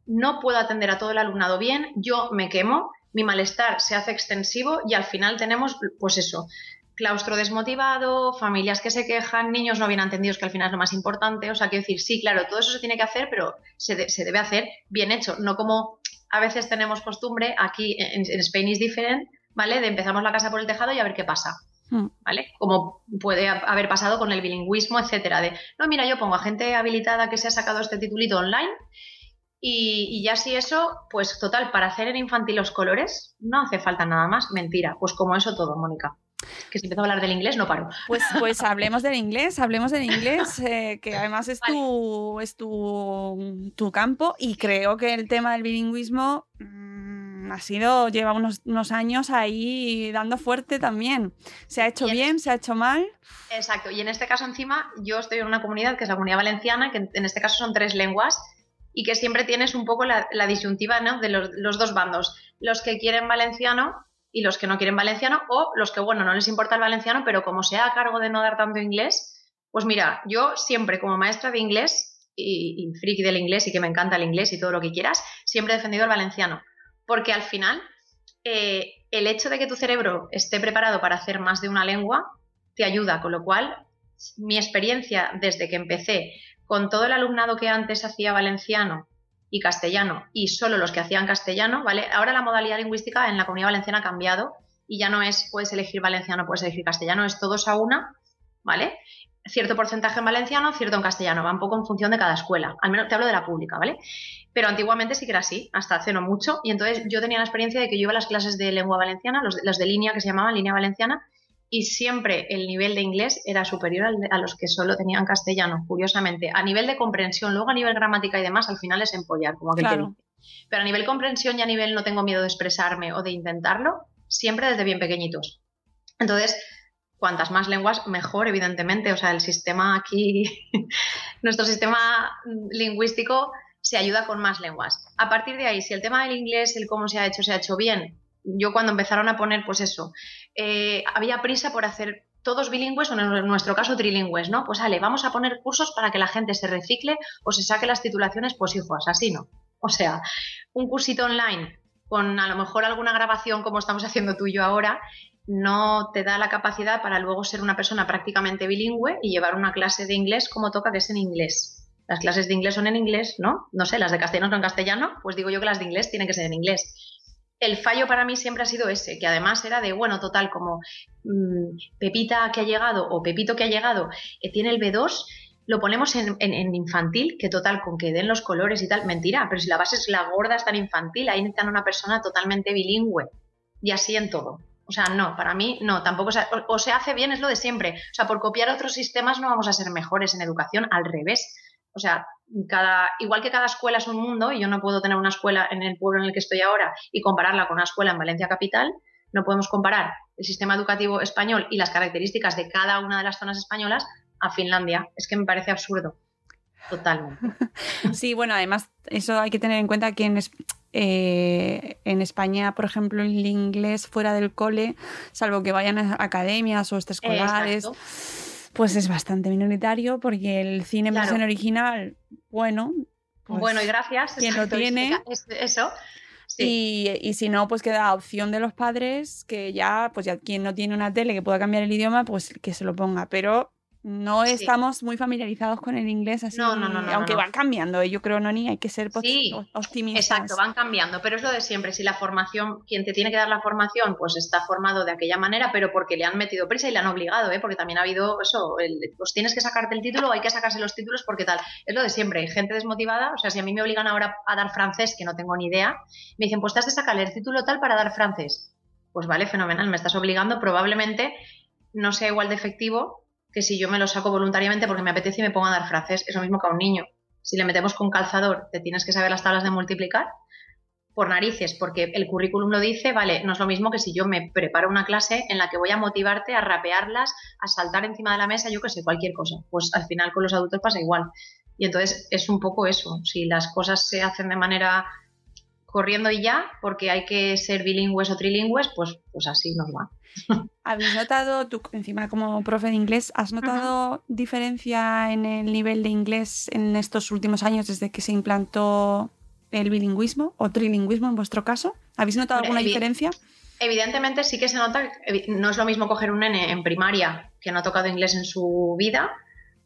no puedo atender a todo el alumnado bien, yo me quemo, mi malestar se hace extensivo y al final tenemos, pues eso, claustro desmotivado, familias que se quejan, niños no bien entendidos, que al final es lo más importante. O sea, quiero decir, sí, claro, todo eso se tiene que hacer, pero se, de- se debe hacer bien hecho, no como a veces tenemos costumbre, aquí en, en Spain is different, ¿vale? De empezamos la casa por el tejado y a ver qué pasa. Hmm. ¿Vale? Como puede ha- haber pasado con el bilingüismo, etcétera. De, no, mira, yo pongo a gente habilitada que se ha sacado este titulito online y, y ya si eso, pues total, para hacer en infantil los colores no hace falta nada más. Mentira, pues como eso todo, Mónica. Que si empiezo a hablar del inglés no paro. Pues, pues (laughs) hablemos del inglés, hablemos del inglés, (laughs) eh, que además es, tu, es tu, tu campo y creo que el tema del bilingüismo mm, ha sido, lleva unos, unos años ahí dando fuerte también. Se ha hecho bien, se ha hecho mal. Exacto, y en este caso encima yo estoy en una comunidad que es la comunidad valenciana, que en- en este caso son tres lenguas y que siempre tienes un poco la, la disyuntiva ¿no? de los, los dos bandos, los que quieren valenciano y los que no quieren valenciano o los que, bueno, no les importa el valenciano, pero como sea a cargo de no dar tanto inglés, pues mira, yo siempre como maestra de inglés y, friki del inglés y que me encanta el inglés y todo lo que quieras, siempre he defendido el valenciano, porque al final eh, el hecho de que tu cerebro esté preparado para hacer más de una lengua te ayuda, con lo cual mi experiencia desde que empecé con todo el alumnado que antes hacía valenciano y castellano y solo los que hacían castellano, ¿vale? Ahora la modalidad lingüística en la comunidad valenciana ha cambiado y ya no es puedes elegir valenciano, puedes elegir castellano, es todos a una, ¿vale? Cierto porcentaje en valenciano, cierto en castellano, va un poco en función de cada escuela, al menos te hablo de la pública, ¿vale? Pero antiguamente sí que era así, hasta hace no mucho, y entonces yo tenía la experiencia de que yo iba a las clases de lengua valenciana, los, los de línea que se llamaban línea valenciana, y siempre el nivel de inglés era superior al de- a los que solo tenían castellano, curiosamente. A nivel de comprensión, luego a nivel gramática y demás, al final es empollar, como aquel que Claro. dice. Pero a nivel comprensión y a nivel no tengo miedo de expresarme o de intentarlo, siempre desde bien pequeñitos. Entonces, cuantas más lenguas, mejor, evidentemente. O sea, el sistema aquí, (laughs) nuestro sistema lingüístico se ayuda con más lenguas. A partir de ahí, si el tema del inglés, el cómo se ha hecho, se ha hecho bien, yo cuando empezaron a poner, pues eso, eh, había prisa por hacer todos bilingües o en nuestro caso trilingües, ¿no? Pues vale, vamos a poner cursos para que la gente se recicle o se saque las titulaciones, pues así no. O sea, un cursito online con a lo mejor alguna grabación como estamos haciendo tú y yo ahora, no te da la capacidad para luego ser una persona prácticamente bilingüe y llevar una clase de inglés como toca, que es en inglés. Las clases de inglés son en inglés, ¿no? No sé, las de castellano son en castellano, pues digo yo que las de inglés tienen que ser en inglés. El fallo para mí siempre ha sido ese, que además era de, bueno, total, como mm, Pepita que ha llegado o Pepito que ha llegado eh, tiene el B2, lo ponemos en, infantil, que total, con que den los colores y tal, mentira, pero si la base es la gorda, está en infantil, ahí necesitan una persona totalmente bilingüe y así en todo. O sea, no, para mí no, tampoco o, o se hace bien, es lo de siempre. O sea, por copiar otros sistemas no vamos a ser mejores en educación, al revés. O sea, cada, igual que cada escuela es un mundo, y yo no puedo tener una escuela en el pueblo en el que estoy ahora y compararla con una escuela en Valencia Capital, no podemos comparar el sistema educativo español y las características de cada una de las zonas españolas a Finlandia. Es que me parece absurdo. Totalmente. (laughs) Sí, bueno, además, eso hay que tener en cuenta que en, eh, en España, por ejemplo, el inglés fuera del cole, salvo que vayan a academias o extraescolares, Exacto. Pues es bastante minoritario porque el cine en Claro. versión original, bueno. pues, bueno, y gracias. quien lo tiene. es- Eso. Sí. Y, y si no, pues queda opción de los padres que ya, pues ya quien no tiene una tele que pueda cambiar el idioma, pues que se lo ponga. Pero no Sí. estamos muy familiarizados con el inglés así, No, no, no, no, aunque no. va cambiando. ¿eh? Yo creo, Noni, hay que ser pues, Sí, optimistas. Exacto, van cambiando, pero es lo de siempre. Si la formación, quien te tiene que dar la formación, pues está formado de aquella manera, pero porque le han metido prisa y le han obligado, ¿eh? porque también ha habido eso, el- pues tienes que sacarte el título, hay que sacarse los títulos porque tal. Es lo de siempre, hay gente desmotivada, o sea, si a mí me obligan ahora a dar francés, que no tengo ni idea, me dicen, pues te has de sacar el título tal para dar francés. Pues vale, fenomenal, me estás obligando, probablemente no sea igual de efectivo que si yo me lo saco voluntariamente porque me apetece y me pongo a dar francés. Es lo mismo que a un niño. Si le metemos con calzador, te tienes que saber las tablas de multiplicar por narices, porque el currículum lo dice, vale, no es lo mismo que si yo me preparo una clase en la que voy a motivarte a rapearlas, a saltar encima de la mesa, yo que sé, cualquier cosa. Pues al final con los adultos pasa igual. Y entonces es un poco eso. Si las cosas se hacen de manera corriendo y ya, porque hay que ser bilingües o trilingües, pues, pues así nos va. (laughs) ¿Habéis notado, tú encima como profe de inglés, has notado diferencia en el nivel de inglés en estos últimos años desde que se implantó el bilingüismo o trilingüismo en vuestro caso? ¿Habéis notado alguna evi- diferencia? Evidentemente sí que se nota, que no es lo mismo coger un nene en primaria que no ha tocado inglés en su vida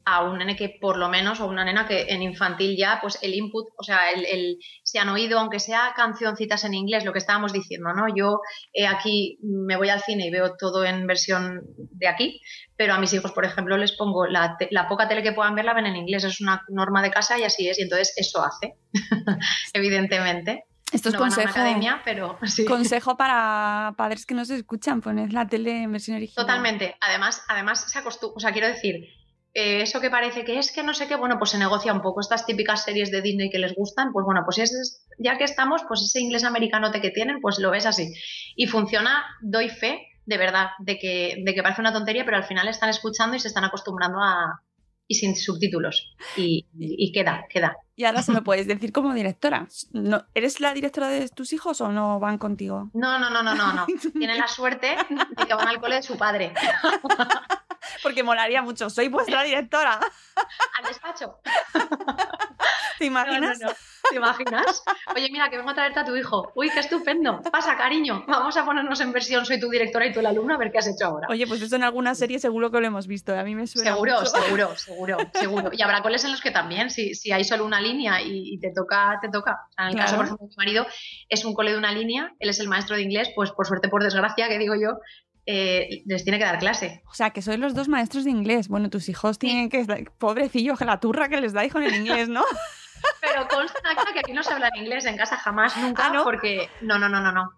a un nene que por lo menos, o una nena que en infantil ya, pues el input, o sea, el, el- se han oído, aunque sea cancioncitas en inglés, lo que estábamos diciendo, ¿no? Yo eh, aquí me voy al cine y veo todo en versión de aquí, pero a mis hijos, por ejemplo, les pongo la, te- la poca tele que puedan ver, la ven en inglés, es una norma de casa y así es, y entonces eso hace, (laughs) evidentemente. Esto es no consejo, academia, pero (laughs) sí. consejo para padres que no se escuchan, poned la tele en versión original. Totalmente. Además, además se acostumbra, o sea, quiero decir, eh, eso que parece que es que no sé qué, bueno, pues se negocia un poco estas típicas series de Disney que les gustan, pues bueno, pues es, ya que estamos, pues ese inglés americanote que tienen, pues lo ves así. Y funciona, doy fe, de verdad, de que, de que parece una tontería, pero al final están escuchando y se están acostumbrando a... y sin subtítulos. Y, y- y queda, queda. Y ahora se lo puedes decir como directora. No, ¿Eres la directora de tus hijos o no van contigo? No, no, no, no, no, no. (laughs) Tienen la suerte de que van al cole de su padre. Porque molaría mucho. Soy vuestra directora. Al despacho. ¿Te imaginas? No, no, no. ¿Te imaginas? Oye, mira, que vengo a traerte a tu hijo. Uy, qué estupendo. Pasa, cariño. Vamos a ponernos en versión soy tu directora y tú el alumno a ver qué has hecho ahora. Oye, pues eso en alguna serie seguro que lo hemos visto. A mí me suena Seguro, mucho. seguro, seguro, seguro. Y habrá coles en los que también, si, si hay solo una línea y, y te toca, te toca. O sea, en el caso, por ejemplo, de mi marido es un cole de una línea, él es el maestro de inglés, pues por suerte, por desgracia, que digo yo, eh, les tiene que dar clase. O sea, que sois los dos maestros de inglés. Bueno, tus hijos tienen que... Pobrecillos, que la turra que les dais con el inglés, ¿no? (laughs) Pero consta que aquí no se habla en inglés, en casa jamás, nunca, ¿Ah, no? porque no, no, no, no, no.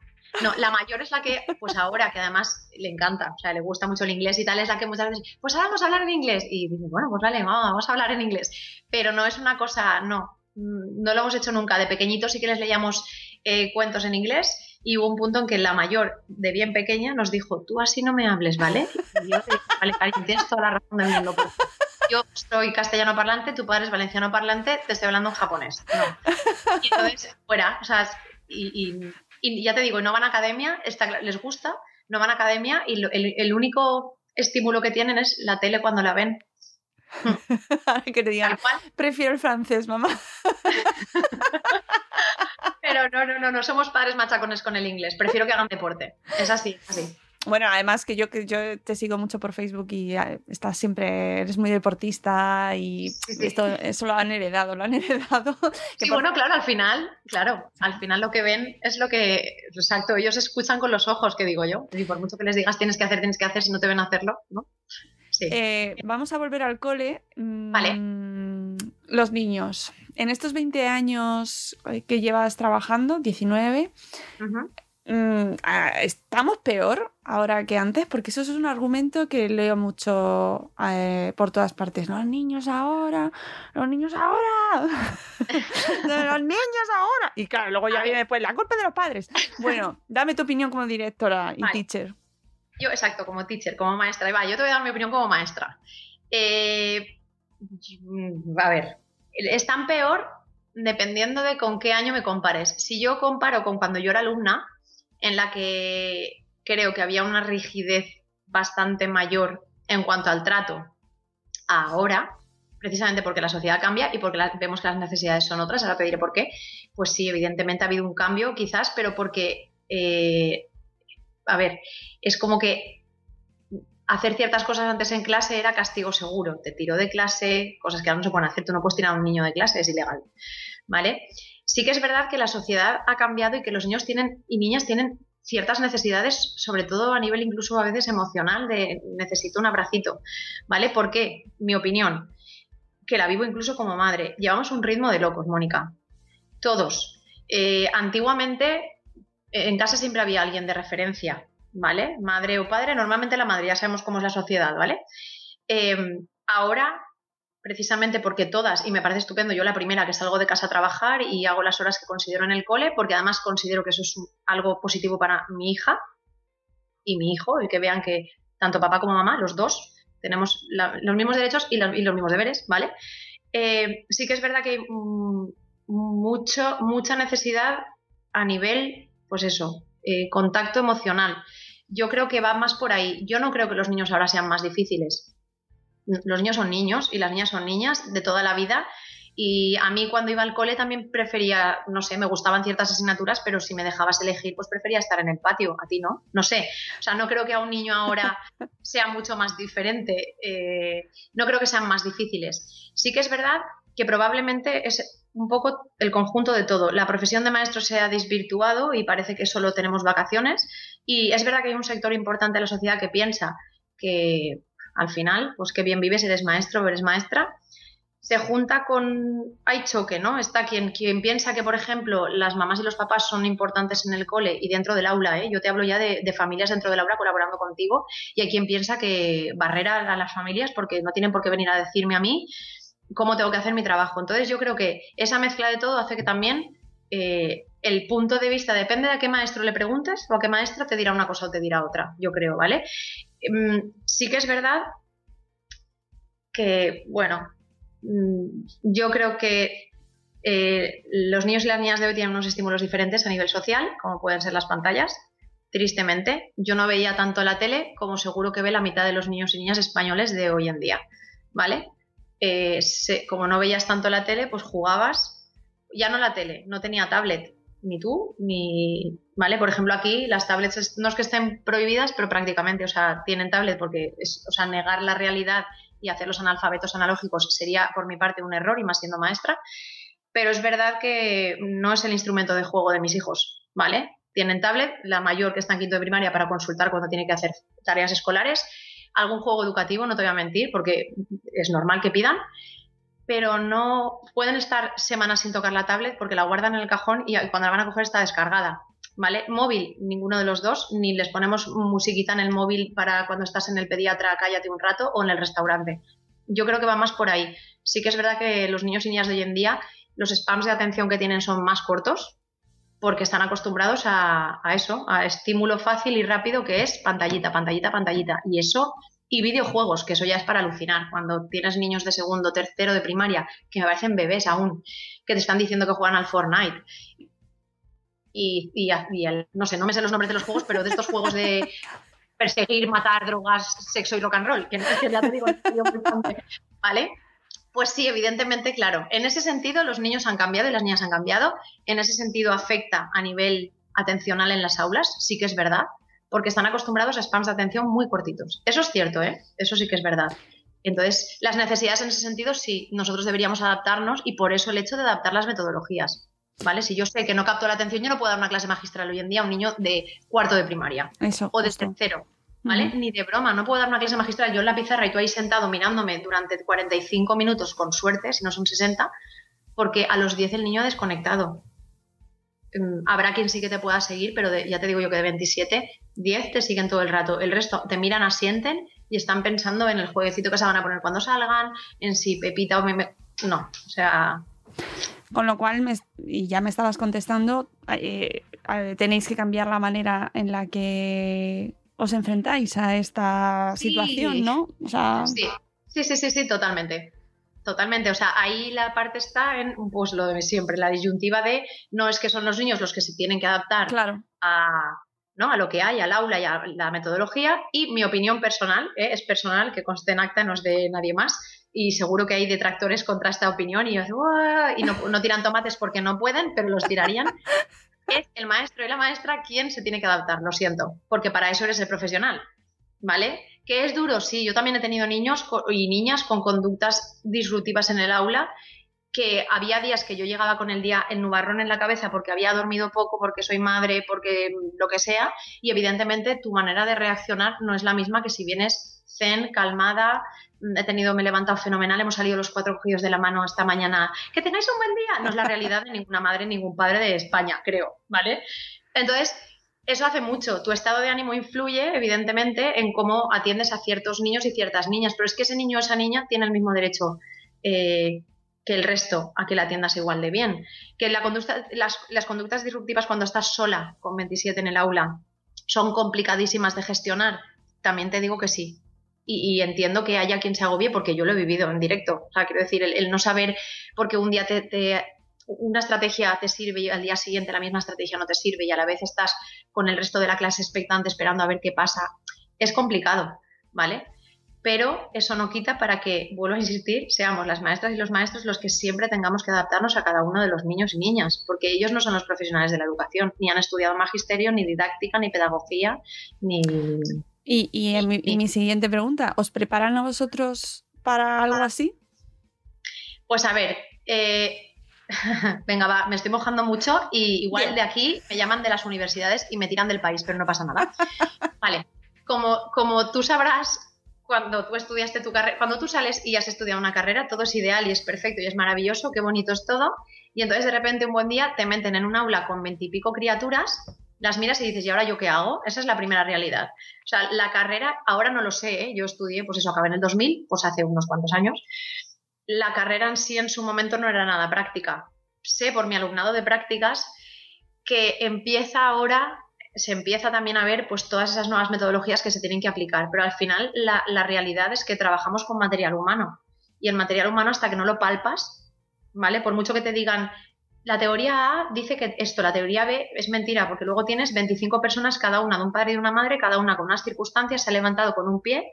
No, la mayor es la que, pues ahora, que además le encanta, o sea, le gusta mucho el inglés y tal, es la que muchas veces, pues ahora vamos a hablar en inglés. Y dice, bueno, pues vale, vamos, vamos a hablar en inglés. Pero no es una cosa, no, mm, no lo hemos hecho nunca. De pequeñitos sí que les leíamos eh, cuentos en inglés y hubo un punto en que la mayor, de bien pequeña, nos dijo, tú así no me hables, ¿vale? Y yo dije, vale, cariño, tienes toda la razón del mundo. pero yo soy castellano parlante, tu padre es valenciano parlante, te estoy hablando en japonés. No. Y entonces, fuera, o sea, y, y- y ya te digo, no van a academia, está les gusta, no van a academia y lo- el, el único estímulo que tienen es la tele cuando la ven. que te digan, prefiero el francés, mamá. (laughs) Pero no, no, no, no somos padres machacones con el inglés. Prefiero que hagan deporte. Es así, así. Bueno, además que yo que yo te sigo mucho por Facebook y eh, estás siempre, eres muy deportista y Sí, sí. esto eso lo han heredado, lo han (laughs) heredado. Que Sí, por- bueno, claro, al final, claro, al final lo que ven es lo que, exacto, ellos escuchan con los ojos, que digo yo. Y por mucho que les digas tienes que hacer, tienes que hacer, si no te ven hacerlo, ¿no? Sí. Eh, vamos a volver al cole. Mm, Vale. Los niños. En estos 20 años eh, que llevas trabajando, 19, Ujú. mm, ¿estamos peor ahora que antes? Porque eso es un argumento que leo mucho eh, por todas partes. ¿no? Los niños ahora, los niños ahora, (laughs) los niños ahora. Y claro, luego ya viene después la culpa de los padres. Bueno, dame tu opinión como directora y Vale. teacher. Yo, exacto, como teacher, como maestra. Y va, yo te voy a dar mi opinión como maestra. Eh, mm, a ver, están peor dependiendo de con qué año me compares. Si yo comparo con cuando yo era alumna, en la que creo que había una rigidez bastante mayor en cuanto al trato ahora, precisamente porque la sociedad cambia y porque vemos que las necesidades son otras, ahora te diré por qué, pues sí, evidentemente ha habido un cambio quizás, pero porque, eh, a ver, es como que hacer ciertas cosas antes en clase era castigo seguro. Te tiro de clase, cosas que ahora no se pueden hacer. Tú no puedes tirar a un niño de clase, es ilegal. ¿Vale? Sí que es verdad que la sociedad ha cambiado y que los niños tienen y niñas tienen ciertas necesidades, sobre todo a nivel incluso a veces emocional, de necesito un abracito. ¿Vale? ¿Por qué? Mi opinión, que la vivo incluso como madre. Llevamos un ritmo de locos, Mónica. Todos. Eh, antiguamente en casa siempre había alguien de referencia, ¿vale? Madre o padre, normalmente la madre, ya sabemos cómo es la sociedad, ¿vale? Eh, ahora, precisamente porque todas, y me parece estupendo, yo la primera que salgo de casa a trabajar y hago las horas que considero en el cole, porque además considero que eso es algo positivo para mi hija y mi hijo, el que vean que tanto papá como mamá, los dos, tenemos los mismos derechos y, y los mismos deberes, ¿vale? Eh, sí que es verdad que hay mm, mucho, mucha necesidad a nivel, pues eso, eh, contacto emocional. Yo creo que va más por ahí. Yo no creo que los niños ahora sean más difíciles. Los niños son niños y las niñas son niñas de toda la vida Y a mí cuando iba al cole también prefería, no sé, me gustaban ciertas asignaturas, pero si me dejabas elegir, pues prefería estar en el patio. A ti no, no sé. O sea, no creo que a un niño ahora (laughs) sea mucho más diferente. Eh, no creo que sean más difíciles. Sí que es verdad que probablemente es un poco el conjunto de todo. La profesión de maestro se ha desvirtuado y parece que solo tenemos vacaciones. Y es verdad que hay un sector importante de la sociedad que piensa que al final, pues qué bien vives, eres maestro o eres maestra se junta con... Hay choque, ¿no? Está quien, quien piensa que, por ejemplo, las mamás y los papás son importantes en el cole y dentro del aula, ¿eh? Yo te hablo ya de, familias dentro del aula colaborando contigo y hay quien piensa que barrera a las familias porque no tienen por qué venir a decirme a mí cómo tengo que hacer mi trabajo. Entonces yo creo que esa mezcla de todo hace que también eh, el punto de vista depende de a qué maestro le preguntes o a qué maestra te dirá una cosa o te dirá otra, yo creo, ¿vale? Mm, sí que es verdad que, bueno, Mm, yo creo que eh, los niños y las niñas de hoy tienen unos estímulos diferentes a nivel social, como pueden ser las pantallas. Tristemente, yo no veía tanto la tele como seguro que ve la mitad de los niños y niñas españoles de hoy en día, ¿vale? Eh, como no veías tanto la tele, pues jugabas, ya no la tele, no tenía tablet, ni tú, ni, ¿vale? Por ejemplo, aquí las tablets no es que estén prohibidas, pero prácticamente, o sea, tienen tablet porque es, o sea, negar la realidad y hacer los analfabetos analógicos sería por mi parte un error y más siendo maestra. Pero es verdad que no es el instrumento de juego de mis hijos, ¿vale? Tienen tablet, la mayor que está en quinto de primaria para consultar cuando tiene que hacer tareas escolares, algún juego educativo, no te voy a mentir, porque es normal que pidan, pero no pueden estar semanas sin tocar la tablet porque la guardan en el cajón y cuando la van a coger está descargada. ¿vale? Móvil, ninguno de los dos, ni les ponemos musiquita en el móvil para cuando estás en el pediatra, cállate un rato, o en el restaurante. Yo creo que va más por ahí. Sí que es verdad que los niños y niñas de hoy en día, los spams de atención que tienen son más cortos, porque están acostumbrados a, eso, a estímulo fácil y rápido que es pantallita, pantallita, pantallita. Y eso, y videojuegos, que eso ya es para alucinar. Cuando tienes niños de segundo, tercero de primaria, que me parecen bebés aún, que te están diciendo que juegan al Fortnite y, y, no sé, no me sé los nombres de los juegos, pero de estos juegos de perseguir, matar, drogas, sexo y rock and roll, que es que ya te digo, ¿vale? Pues sí, evidentemente, claro. En ese sentido, los niños han cambiado y las niñas han cambiado. En ese sentido, afecta a nivel atencional en las aulas, sí que es verdad, porque están acostumbrados a spams de atención muy cortitos. Eso es cierto, ¿eh? Eso sí que es verdad. Entonces, las necesidades en ese sentido, sí, nosotros deberíamos adaptarnos y por eso el hecho de adaptar las metodologías. ¿vale? Si yo sé que no capto la atención, yo no puedo dar una clase magistral hoy en día a un niño de cuarto de primaria o de tercero. ¿Vale? Ni de broma, no puedo dar una clase magistral yo en la pizarra y tú ahí sentado mirándome durante 45 minutos con suerte, si no son 60, porque a los 10 el niño ha desconectado. Mm, habrá quien sí que te pueda seguir, pero ya te digo yo que de 27, 10 te siguen todo el rato. El resto te miran, asienten y están pensando en el jueguecito que se van a poner cuando salgan, en si Pepita o me... No, o sea, con lo cual, y ya me estabas contestando, eh, tenéis que cambiar la manera en la que os enfrentáis a esta situación, ¿no? sí. sí, sí, sí, sí, totalmente. Totalmente, o sea, ahí la parte está en pues lo de siempre, la disyuntiva de no es que son los niños los que se tienen que adaptar claro. a, ¿no? a lo que hay, al aula y a la metodología, y mi opinión personal, ¿eh? es personal, que conste en acta, no es de nadie más, y seguro que hay detractores contra esta opinión y, y no, tiran tomates porque no pueden, pero los tirarían. (laughs) es el maestro y la maestra quien se tiene que adaptar, lo siento, porque para eso eres el profesional, ¿vale? Que es duro, sí, yo también he tenido niños y niñas con conductas disruptivas en el aula que había días que yo llegaba con el día el nubarrón en la cabeza porque había dormido poco, porque soy madre, porque lo que sea, y evidentemente tu manera de reaccionar no es la misma que si vienes zen, calmada, he tenido, me he levantado fenomenal, hemos salido los cuatro cogidos de la mano esta mañana, que tengáis un buen día, no es la (laughs) realidad de ninguna madre, ningún padre de España, creo, ¿vale? Entonces, eso hace mucho. Tu estado de ánimo influye, evidentemente, en cómo atiendes a ciertos niños y ciertas niñas, pero es que ese niño o esa niña tiene el mismo derecho eh, que el resto a que la atiendas igual de bien. Que la conducta, las, las conductas disruptivas cuando estás sola con 27 en el aula son complicadísimas de gestionar. También te digo que sí, y, entiendo que haya quien se agobie porque yo lo he vivido en directo. O sea, quiero decir, el, no saber porque un día te, una estrategia te sirve y al día siguiente la misma estrategia no te sirve y a la vez estás con el resto de la clase expectante esperando a ver qué pasa, es complicado, ¿vale? pero eso no quita para que, vuelvo a insistir, seamos las maestras y los maestros los que siempre tengamos que adaptarnos a cada uno de los niños y niñas, porque ellos no son los profesionales de la educación, ni han estudiado magisterio, ni didáctica, ni pedagogía, ni... Y, y, mi, y mi siguiente pregunta, ¿os preparan a vosotros para algo así? Pues a ver, eh, (laughs) venga, va, me estoy mojando mucho y igual de aquí me llaman de las universidades y me tiran del país, pero no pasa nada. (laughs) Vale, como, como tú sabrás, cuando tú estudiaste tu carrera, cuando tú sales y has estudiado una carrera, todo es ideal y es perfecto y es maravilloso, qué bonito es todo, y entonces de repente un buen día te meten en un aula con veintipico criaturas, las miras y dices, ¿y ahora yo qué hago? Esa es la primera realidad. O sea, la carrera, ahora no lo sé, ¿eh? yo estudié, pues eso, acabé en el 2000, pues hace unos cuantos años, la carrera en sí en su momento no era nada práctica. Sé por mi alumnado de prácticas que empieza ahora se empieza también a ver pues todas esas nuevas metodologías que se tienen que aplicar, pero al final la, la realidad es que trabajamos con material humano y el material humano hasta que no lo palpas, ¿vale? Por mucho que te digan, la teoría A dice que esto, la teoría B es mentira, porque luego tienes 25 personas, cada una de un padre y de una madre, cada una con unas circunstancias, se ha levantado con un pie,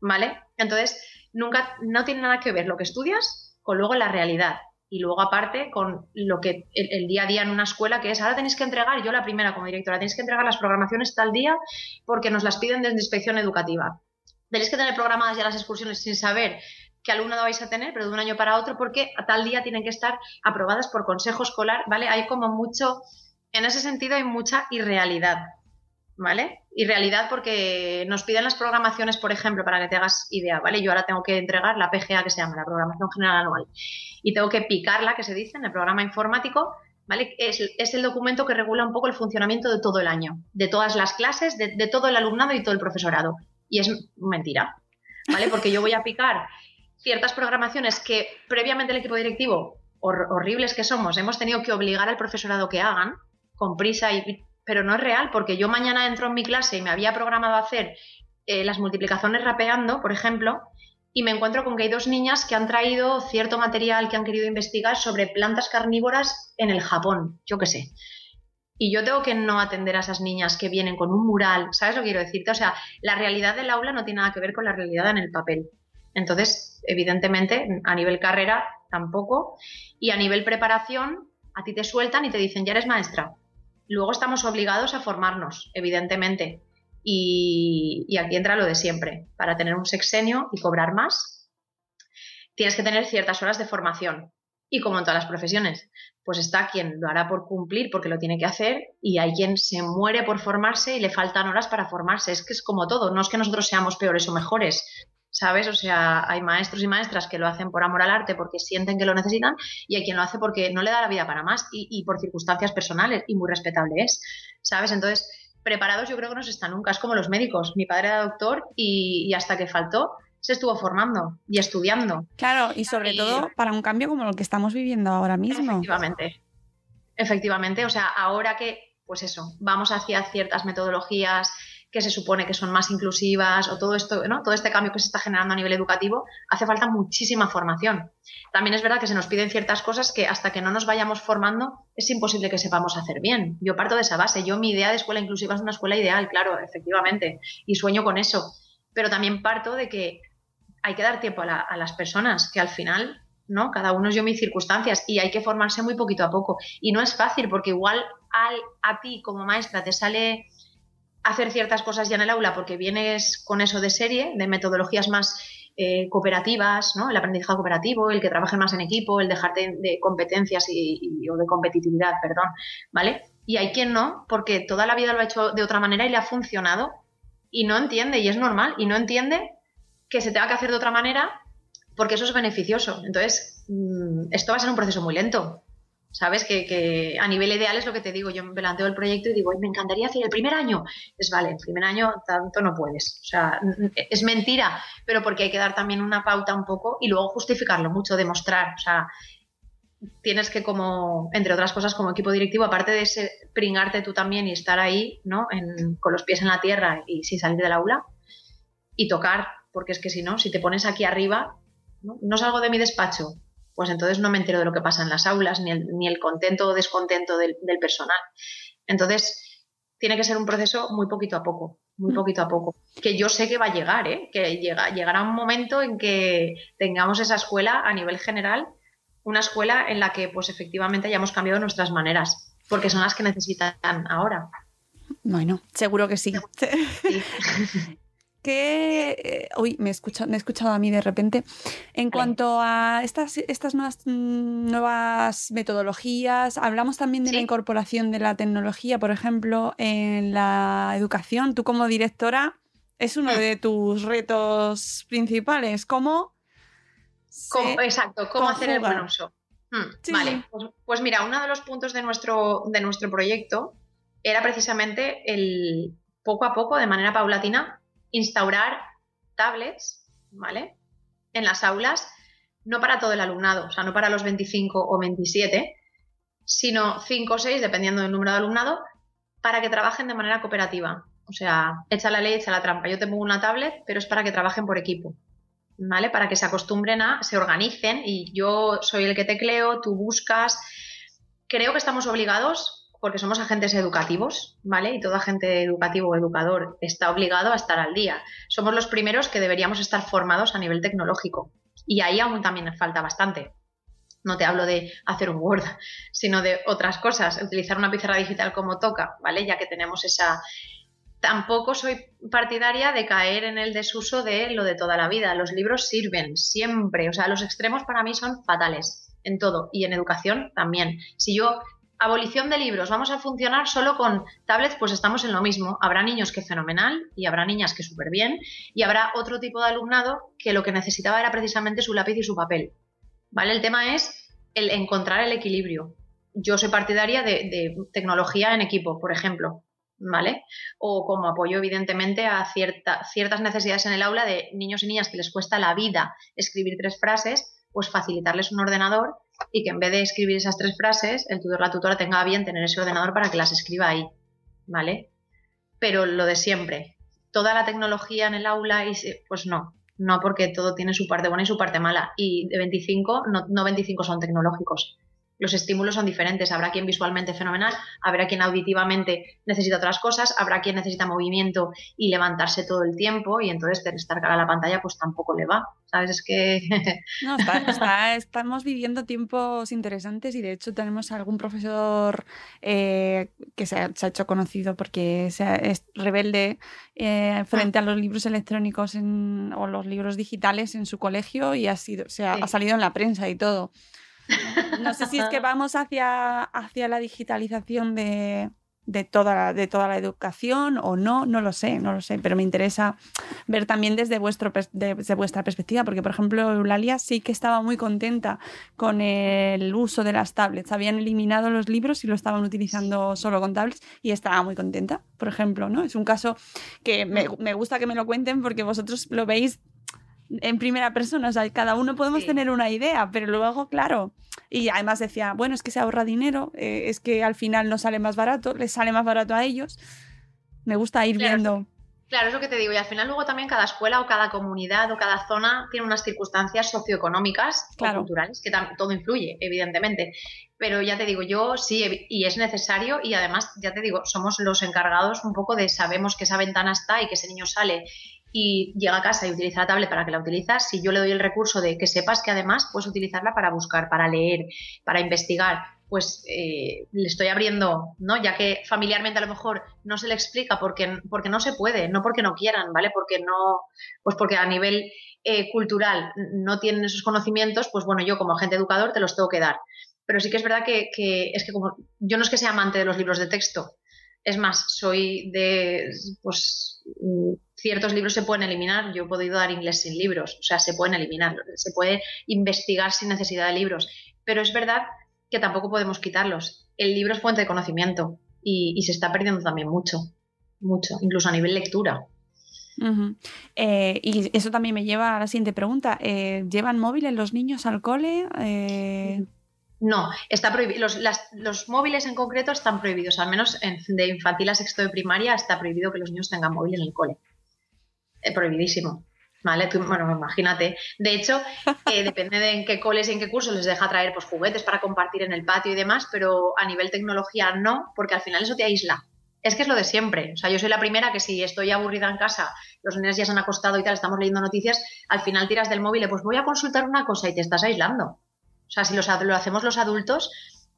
¿vale? Entonces, nunca, no tiene nada que ver lo que estudias con luego la realidad y luego aparte con lo que el, día a día en una escuela que es ahora tenéis que entregar, yo la primera como directora, tenéis que entregar las programaciones tal día porque nos las piden desde inspección educativa. Tenéis que tener programadas ya las excursiones sin saber qué alumnado vais a tener, pero de un año para otro porque a tal día tienen que estar aprobadas por consejo escolar, ¿vale? Hay como mucho, en ese sentido hay mucha irrealidad. ¿vale? Y realidad porque nos piden las programaciones, por ejemplo, para que te hagas idea, ¿vale? Yo ahora tengo que entregar la PGA que se llama la Programación General Anual y tengo que picarla, que se dice, en el programa informático, ¿vale? Es, es el documento que regula un poco el funcionamiento de todo el año, de todas las clases, de, de todo el alumnado y todo el profesorado. Y es mentira, ¿vale? Porque yo voy a picar ciertas programaciones que previamente el equipo directivo, hor horribles que somos, hemos tenido que obligar al profesorado que hagan, con prisa y pero no es real, porque yo mañana entro en mi clase y me había programado hacer eh, las multiplicaciones rapeando, por ejemplo, y me encuentro con que hay dos niñas que han traído cierto material que han querido investigar sobre plantas carnívoras en el Japón, yo qué sé. Y yo tengo que no atender a esas niñas que vienen con un mural, ¿sabes lo que quiero decirte? O sea, la realidad del aula no tiene nada que ver con la realidad en el papel. Entonces, evidentemente, a nivel carrera tampoco. Y a nivel preparación, a ti te sueltan y te dicen, ya eres maestra, Luego estamos obligados a formarnos, evidentemente. Y, aquí entra lo de siempre. Para tener un sexenio y cobrar más, tienes que tener ciertas horas de formación. Y como en todas las profesiones, pues está quien lo hará por cumplir porque lo tiene que hacer y hay quien se muere por formarse y le faltan horas para formarse. Es que es como todo, no es que nosotros seamos peores o mejores, ¿sabes? O sea, hay maestros y maestras que lo hacen por amor al arte porque sienten que lo necesitan y hay quien lo hace porque no le da la vida para más y, por circunstancias personales y muy respetable es, ¿sabes? Entonces, preparados yo creo que no se está nunca, es como los médicos. Mi padre era doctor y, hasta que faltó se estuvo formando y estudiando. Claro, y sobre todo para un cambio como lo que estamos viviendo ahora mismo. Efectivamente. Efectivamente, o sea, ahora que, pues eso, vamos hacia ciertas metodologías, que se supone que son más inclusivas o todo esto, ¿no? Todo este cambio que se está generando a nivel educativo, hace falta muchísima formación. También es verdad que se nos piden ciertas cosas que hasta que no nos vayamos formando es imposible que sepamos hacer bien. Yo parto de esa base. Yo mi idea de escuela inclusiva es una escuela ideal, claro, efectivamente, y sueño con eso. Pero también parto de que hay que dar tiempo a, las personas, que al final ¿no? Cada uno es yo mis circunstancias y hay que formarse muy poquito a poco. Y no es fácil porque igual al, a ti como maestra te sale hacer ciertas cosas ya en el aula porque vienes con eso de serie, de metodologías más eh, cooperativas, ¿no? el aprendizaje cooperativo, el que trabaje más en equipo, el dejarte de, competencias y, o de competitividad, perdón, ¿vale? Y hay quien no, porque toda la vida lo ha hecho de otra manera y le ha funcionado y no entiende, y es normal, y no entiende que se tenga que hacer de otra manera porque eso es beneficioso. Entonces, mm, esto va a ser un proceso muy lento. ¿Sabes? Que, a nivel ideal es lo que te digo. Yo me planteo el proyecto y digo, me encantaría hacer el primer año. Es vale, el primer año tanto no puedes. O sea, es mentira, pero porque hay que dar también una pauta un poco y luego justificarlo mucho, demostrar. O sea, tienes que como, entre otras cosas, como equipo directivo, aparte de ese, pringarte tú también y estar ahí, ¿no? con los pies en la tierra y sin salir del aula y tocar, porque es que si no, si te pones aquí arriba, no, no salgo de mi despacho, pues entonces no me entero de lo que pasa en las aulas, ni el, ni el contento o descontento del, personal. Entonces, tiene que ser un proceso muy poquito a poco. muy poquito a poco. Que yo sé que va a llegar, ¿eh? que llega, llegará un momento en que tengamos esa escuela a nivel general, una escuela en la que pues efectivamente hayamos cambiado nuestras maneras, porque son las que necesitan ahora. Bueno, seguro que sí. (laughs) (laughs) que uy, me he, escuchado, me he escuchado a mí de repente. En cuanto a estas, estas nuevas, mm, nuevas metodologías, hablamos también de la incorporación de la tecnología, por ejemplo, en la educación. Tú como directora, es uno de tus retos principales. ¿Cómo? exacto, cómo hacer el buen uso. Hmm, vale, pues, pues, mira, uno de los puntos de nuestro, de nuestro proyecto era precisamente el poco a poco, de manera paulatina, instaurar tablets, ¿vale? En las aulas, no para todo el alumnado, o sea, no para los 25 o 27, sino 5 o 6, dependiendo del número de alumnado, para que trabajen de manera cooperativa. O sea, echa la ley, echa la trampa. Yo te pongo una tablet, pero es para que trabajen por equipo. ¿Vale? Para que se acostumbren a, se organicen y yo soy el que tecleo, tú buscas. Creo que estamos obligados porque somos agentes educativos, ¿vale? Y todo agente educativo o educador está obligado a estar al día. Somos los primeros que deberíamos estar formados a nivel tecnológico. Y ahí aún también falta bastante. No te hablo de hacer un Word, (laughs) sino de otras cosas, utilizar una pizarra digital como toca, ¿vale? Ya que tenemos esa... Tampoco soy partidaria de caer en el desuso de lo de toda la vida. Los libros sirven siempre, o sea, los extremos para mí son fatales en todo y en educación también. Si yo abolición de libros, vamos a funcionar solo con tablets, pues estamos en lo mismo. Habrá niños que fenomenal y habrá niñas que súper bien y habrá otro tipo de alumnado que lo que necesitaba era precisamente su lápiz y su papel. ¿Vale? El tema es el encontrar el equilibrio. Yo soy partidaria de, tecnología en equipo, por ejemplo, ¿vale? O como apoyo, evidentemente, a ciertas necesidades en el aula de niños y niñas que les cuesta la vida escribir tres frases, pues facilitarles un ordenador y que en vez de escribir esas tres frases, el tutor o la tutora tenga bien tener ese ordenador para que las escriba ahí, ¿vale? Pero lo de siempre, toda la tecnología en el aula, y pues no, no porque todo tiene su parte buena y su parte mala. Y de 25, no, no 25 son tecnológicos, los estímulos son diferentes. Habrá quien visualmente fenomenal, habrá quien auditivamente necesita otras cosas, habrá quien necesita movimiento y levantarse todo el tiempo y entonces estar cara a la pantalla pues tampoco le va. ¿Sabes? Es que... no, (laughs) estamos viviendo tiempos interesantes y de hecho tenemos algún profesor eh, que se ha, hecho conocido porque es rebelde eh, frente a los libros electrónicos o los libros digitales en su colegio y ha, sido, se ha salido en la prensa y todo. No sé si es que vamos hacia, hacia la digitalización de, toda, de toda la educación o no, no lo sé, no lo sé, pero me interesa ver también desde, vuestro, desde vuestra perspectiva, porque por ejemplo Eulalia sí que estaba muy contenta con el uso de las tablets, habían eliminado los libros y lo estaban utilizando solo con tablets y estaba muy contenta, por ejemplo, ¿no? Es un caso que me, me gusta que me lo cuenten porque vosotros lo veis en primera persona. O sea, cada uno podemos tener una idea, pero luego, claro. Y además decía, bueno, es que se ahorra dinero, eh, es que al final no sale más barato, les sale más barato a ellos. Me gusta ir viendo. Claro, es lo que te digo. Y al final luego también cada escuela o cada comunidad o cada zona tiene unas circunstancias socioeconómicas o culturales que todo influye, evidentemente. Pero ya te digo, yo sí, y es necesario y además, ya te digo, somos los encargados un poco de sabemos que esa ventana está y que ese niño sale y llega a casa y utiliza la tablet para que la utilizas, si yo le doy el recurso de que sepas que además puedes utilizarla para buscar, para leer, para investigar, pues eh, le estoy abriendo, ¿no? Ya que familiarmente a lo mejor no se le explica porque, porque no se puede, no porque no quieran, ¿vale? Porque no, pues porque a nivel eh, cultural no tienen esos conocimientos, pues bueno, yo como agente educador te los tengo que dar. Pero sí que es verdad que, que es que como yo no es que sea amante de los libros de texto, es más, soy de, pues, ciertos libros se pueden eliminar. Yo he podido dar inglés sin libros, o sea, se pueden eliminar, se puede investigar sin necesidad de libros. Pero es verdad que tampoco podemos quitarlos. El libro es fuente de conocimiento y, se está perdiendo también mucho, mucho, incluso a nivel lectura. Eh, y eso también me lleva a la siguiente pregunta. Eh, ¿Llevan móviles los niños al cole? Eh, no, está prohibido. Los, móviles en concreto están prohibidos, al menos de infantil a sexto de primaria está prohibido que los niños tengan móvil en el cole. Eh, prohibidísimo. ¿Vale? bueno, imagínate. De hecho, eh, (laughs) depende de en qué coles y en qué curso les deja traer pues, juguetes para compartir en el patio y demás, pero a nivel tecnología no, porque al final eso te aísla. Es que es lo de siempre. O sea, yo soy la primera que si estoy aburrida en casa, los nenes ya se han acostado y tal, estamos leyendo noticias, al final tiras del móvil y pues voy a consultar una cosa y te estás aislando. O sea, si los lo hacemos los adultos,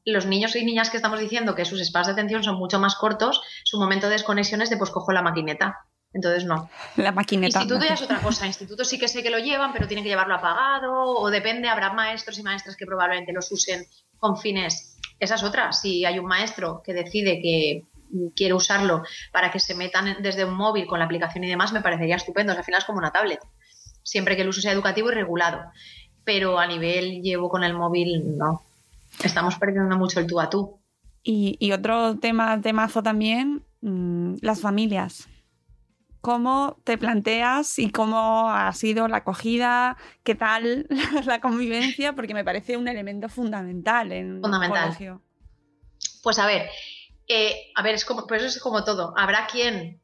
los niños y niñas que estamos diciendo que sus espacios de atención son mucho más cortos, su momento de desconexión es de pues cojo la maquineta. Entonces no. La maquineta. Instituto ya es otra cosa. Instituto sí que sé que lo llevan, pero tienen que llevarlo apagado. O depende, habrá maestros y maestras que probablemente los usen con fines. Esa es otra. Si hay un maestro que decide que quiere usarlo para que se metan desde un móvil con la aplicación y demás, me parecería estupendo. O sea, al final es como una tablet. Siempre que el uso sea educativo y regulado. Pero a nivel llevo con el móvil, no. Estamos perdiendo mucho el tú a tú. Y, y otro tema, temazo también, mm, las familias. ¿Cómo te planteas y cómo ha sido la acogida? ¿Qué tal (laughs) la convivencia? Porque me parece un elemento fundamental en Fundamental. un colegio. Pues a ver, eh, a ver, es como, pues eso es como todo. Habrá quien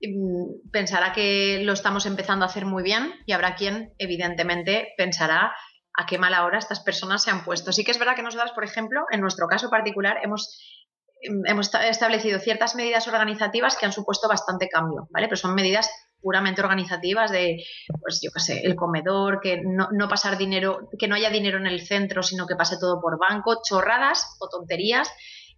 mm, pensará que lo estamos empezando a hacer muy bien y habrá quien, evidentemente, pensará a qué mala hora estas personas se han puesto. Sí que es verdad que nosotras, por ejemplo, en nuestro caso particular, hemos, em, hemos esta- establecido ciertas medidas organizativas que han supuesto bastante cambio, ¿vale? Pero son medidas puramente organizativas de, pues yo qué sé, el comedor, que no, no pasar dinero, que no haya dinero en el centro, sino que pase todo por banco, chorradas o tonterías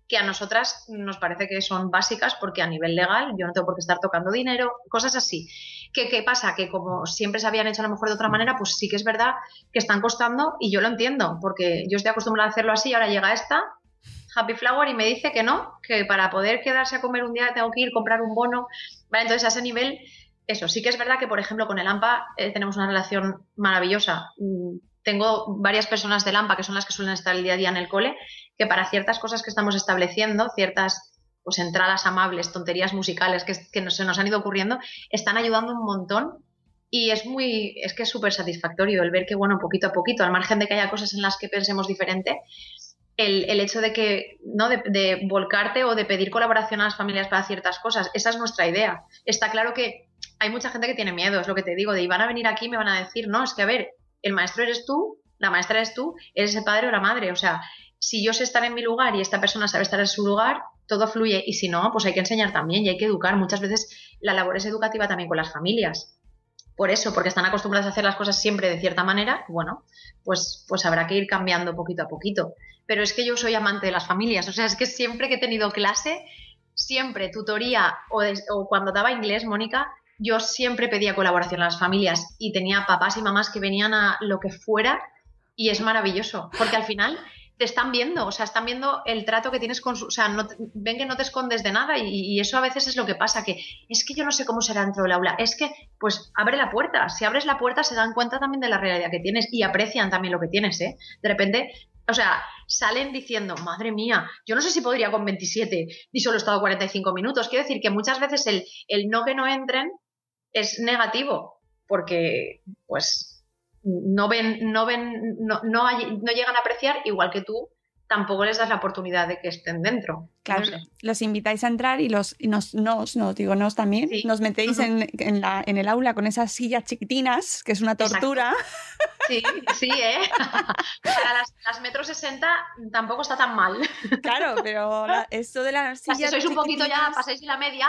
que a nosotras nos parece que son básicas porque a nivel legal yo no tengo por qué estar tocando dinero, cosas así. ¿Qué, qué pasa? Que como siempre se habían hecho a lo mejor de otra manera, pues sí que es verdad que están costando y yo lo entiendo, porque yo estoy acostumbrada a hacerlo así y ahora llega esta, Happy Flower, y me dice que no, que para poder quedarse a comer un día tengo que ir a comprar un bono. Vale, entonces a ese nivel, eso, sí que es verdad que, por ejemplo, con el AMPA eh, tenemos una relación maravillosa. Mm, Tengo varias personas del AMPA que son las que suelen estar el día a día en el cole, que para ciertas cosas que estamos estableciendo, ciertas pues entradas amables, tonterías musicales que, nos- se nos han ido ocurriendo, están ayudando un montón y es muy, es que es súper satisfactorio el ver que, bueno, poquito a poquito, al margen de que haya cosas en las que pensemos diferente, el, el hecho de que, ¿no? De, de volcarte o de pedir colaboración a las familias para ciertas cosas, esa es nuestra idea. Está claro que hay mucha gente que tiene miedo, es lo que te digo, de y van a venir aquí y me van a decir, no, es que a ver, el maestro eres tú, la maestra eres tú, eres el padre o la madre, o sea, si yo sé estar en mi lugar y esta persona sabe estar en su lugar, todo fluye y si no, pues hay que enseñar también y hay que educar. Muchas veces la labor es educativa también con las familias. Por eso, porque están acostumbradas a hacer las cosas siempre de cierta manera, bueno, pues, pues habrá que ir cambiando poquito a poquito. Pero es que yo soy amante de las familias, (laughs) o sea, es que siempre que he tenido clase, siempre tutoría o, o cuando daba inglés, Mónica, yo siempre pedía colaboración a las familias y tenía papás y mamás que venían a lo que fuera y es maravilloso, porque al final te están viendo, o sea, están viendo el trato que tienes con su, o sea, ven que no te escondes de nada y, y eso a veces es lo que pasa, que es que yo no sé cómo será dentro del aula, es que, pues, abre la puerta, si abres la puerta se dan cuenta también de la realidad que tienes y aprecian también lo que tienes, ¿eh? De repente, o sea, salen diciendo, madre mía, yo no sé si podría con 27 y solo he estado 45 minutos, quiero decir que muchas veces el, el no que no entren es negativo, porque, pues, no ven, no ven, no, no, hay- no llegan a apreciar, igual que tú, tampoco les das la oportunidad de que estén dentro. Claro, No sé. los invitáis a entrar y los y nos, nos, no, digo, nos también, Sí. nos metéis en, en la, en el aula con esas sillas chiquitinas, que es una tortura. (laughs) Sí, sí, ¿eh? (laughs) Para las, las metro 60 tampoco está tan mal. Claro, pero la- esto de las O sea, sillas si sois un poquito ya, pasáis de la media.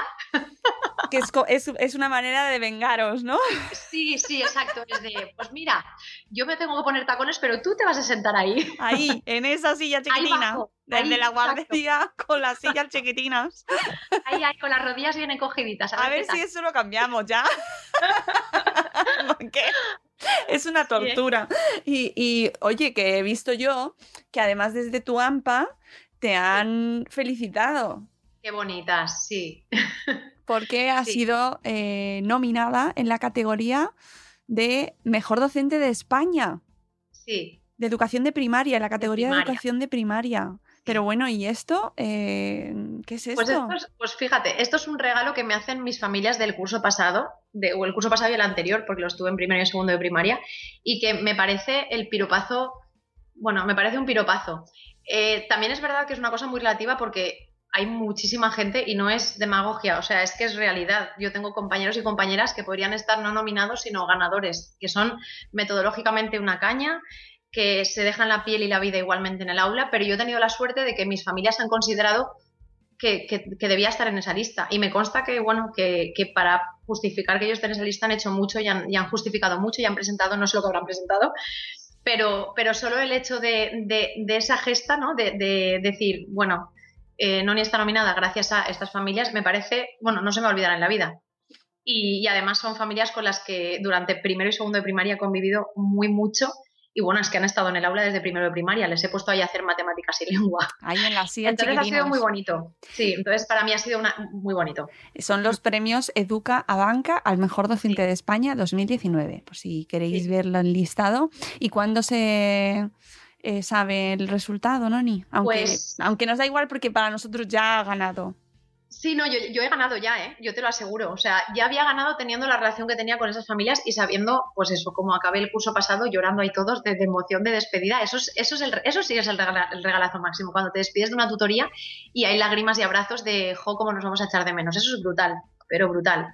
que es, es, es una manera de vengaros, ¿no? Sí, sí, exacto. Es de, pues mira, yo me tengo que poner tacones, pero tú te vas a sentar ahí. Ahí, en esa silla chiquitina, desde ahí, la exacto. guardería con las sillas chiquitinas. Ahí, ahí, con las rodillas bien encogiditas. A ver si eso lo cambiamos ya. (laughs) Porque (laughs) es una tortura. Y, y, oye, que he visto yo que además desde tu AMPA te han felicitado Qué bonitas, sí. (laughs) porque has Sí. sido eh, nominada en la categoría de Mejor Docente de España, Sí. de Educación de Primaria, en la categoría de, primaria. Educación de Primaria. Pero bueno, ¿y esto? Eh, ¿Qué es esto? Pues, esto es- pues fíjate, esto es un regalo que me hacen mis familias del curso pasado, de- o el curso pasado y el anterior, porque lo estuve en primero y segundo de primaria, y que me parece el piropazo, bueno, me parece un piropazo. Eh, también es verdad que es una cosa muy relativa porque hay muchísima gente y no es demagogia, o sea, es que es realidad. Yo tengo compañeros y compañeras que podrían estar no nominados, sino ganadores, que son metodológicamente una caña, que se dejan la piel y la vida igualmente en el aula, pero yo he tenido la suerte de que mis familias han considerado que, que- que debía estar en esa lista. Y me consta que, bueno, que, que para justificar que yo esté en esa lista han hecho mucho y han, y han justificado mucho y han presentado, no sé lo que habrán presentado, pero, pero solo el hecho de, de- de esa gesta, ¿no? De, de decir, bueno, eh, Noni está nominada gracias a estas familias, me parece, bueno, no se me olvidará en la vida. Y, y además son familias con las que durante primero y segundo de primaria he convivido muy mucho. Y bueno, es que han estado en el aula desde primero de primaria, les he puesto ahí a hacer matemáticas y (laughs) lengua. Ahí en la silla, Entonces ha sido muy bonito. Sí, entonces para mí ha sido una, muy bonito. Son los premios Educa a Banca al mejor docente de España 2019, por si queréis Sí. verlo el listado. ¿Y cuándo se eh, sabe el resultado, Noni? Aunque, Pues- aunque nos da igual porque para nosotros ya ha ganado. Sí, no, yo, he ganado ya, ¿eh? Yo te lo aseguro. O sea, ya había ganado teniendo la relación que tenía con esas familias y sabiendo, pues eso, como acabé el curso pasado llorando ahí todos de, emoción de despedida. Eso, es, eso, es el, eso sí es el, regala- el regalazo máximo, cuando te despides de una tutoría y hay lágrimas y abrazos de, jo, cómo nos vamos a echar de menos. Eso es brutal, pero brutal.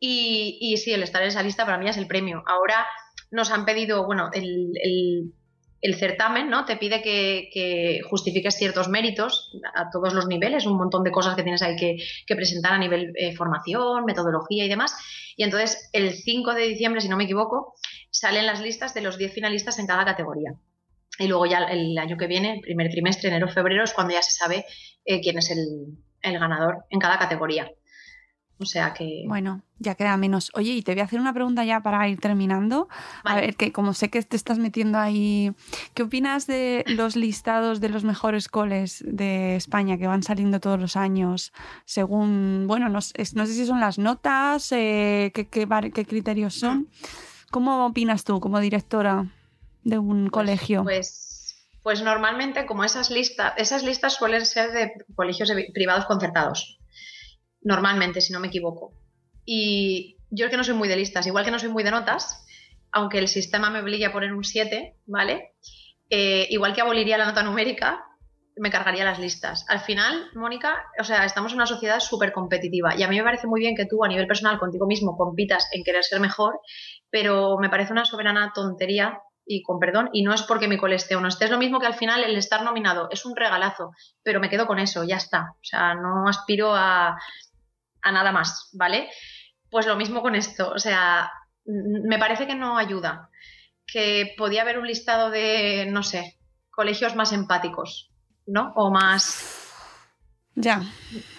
Y, sí, el estar en esa lista para mí es el premio. Ahora nos han pedido, bueno, el- el certamen, ¿no? Te pide que, que justifiques ciertos méritos a todos los niveles, un montón de cosas que tienes ahí que, presentar a nivel eh, formación, metodología y demás. Y entonces, el 5 de diciembre, si no me equivoco, salen las listas de los 10 finalistas en cada categoría. Y luego ya el año que viene, el primer trimestre, enero, febrero, es cuando ya se sabe eh, quién es el ganador en cada categoría. O sea que... Bueno, ya queda menos. Oye, y te voy a hacer una pregunta ya para ir terminando. A ver, que como sé que te estás metiendo ahí, ¿qué opinas de los listados de los mejores coles de España que van saliendo todos los años? Según, bueno, no, sé- no sé si son las notas, eh, qué, qué var- qué criterios son. ¿Cómo opinas tú como directora de un colegio? Pues, pues normalmente, como esas listas, esas listas suelen ser de colegios privados concertados. Normalmente, si no me equivoco. Y yo es que no soy muy de listas, igual que no soy muy de notas, aunque el sistema me obligue a poner un 7, ¿vale? Eh, igual que aboliría la nota numérica, me cargaría las listas. Al final, Mónica, o sea, estamos en una sociedad súper competitiva y a mí me parece muy bien que tú a nivel personal contigo mismo compitas en querer ser mejor, pero me parece una soberana tontería y con perdón, y no es porque mi cole esté o no esté, es lo mismo que al final el estar nominado es un regalazo, pero me quedo con eso, ya está. O sea, no aspiro a, a nada más, ¿vale? Pues lo mismo con esto, o sea, me parece que no ayuda, que podía haber un listado de, no sé, colegios más empáticos, ¿no? O más... Ya,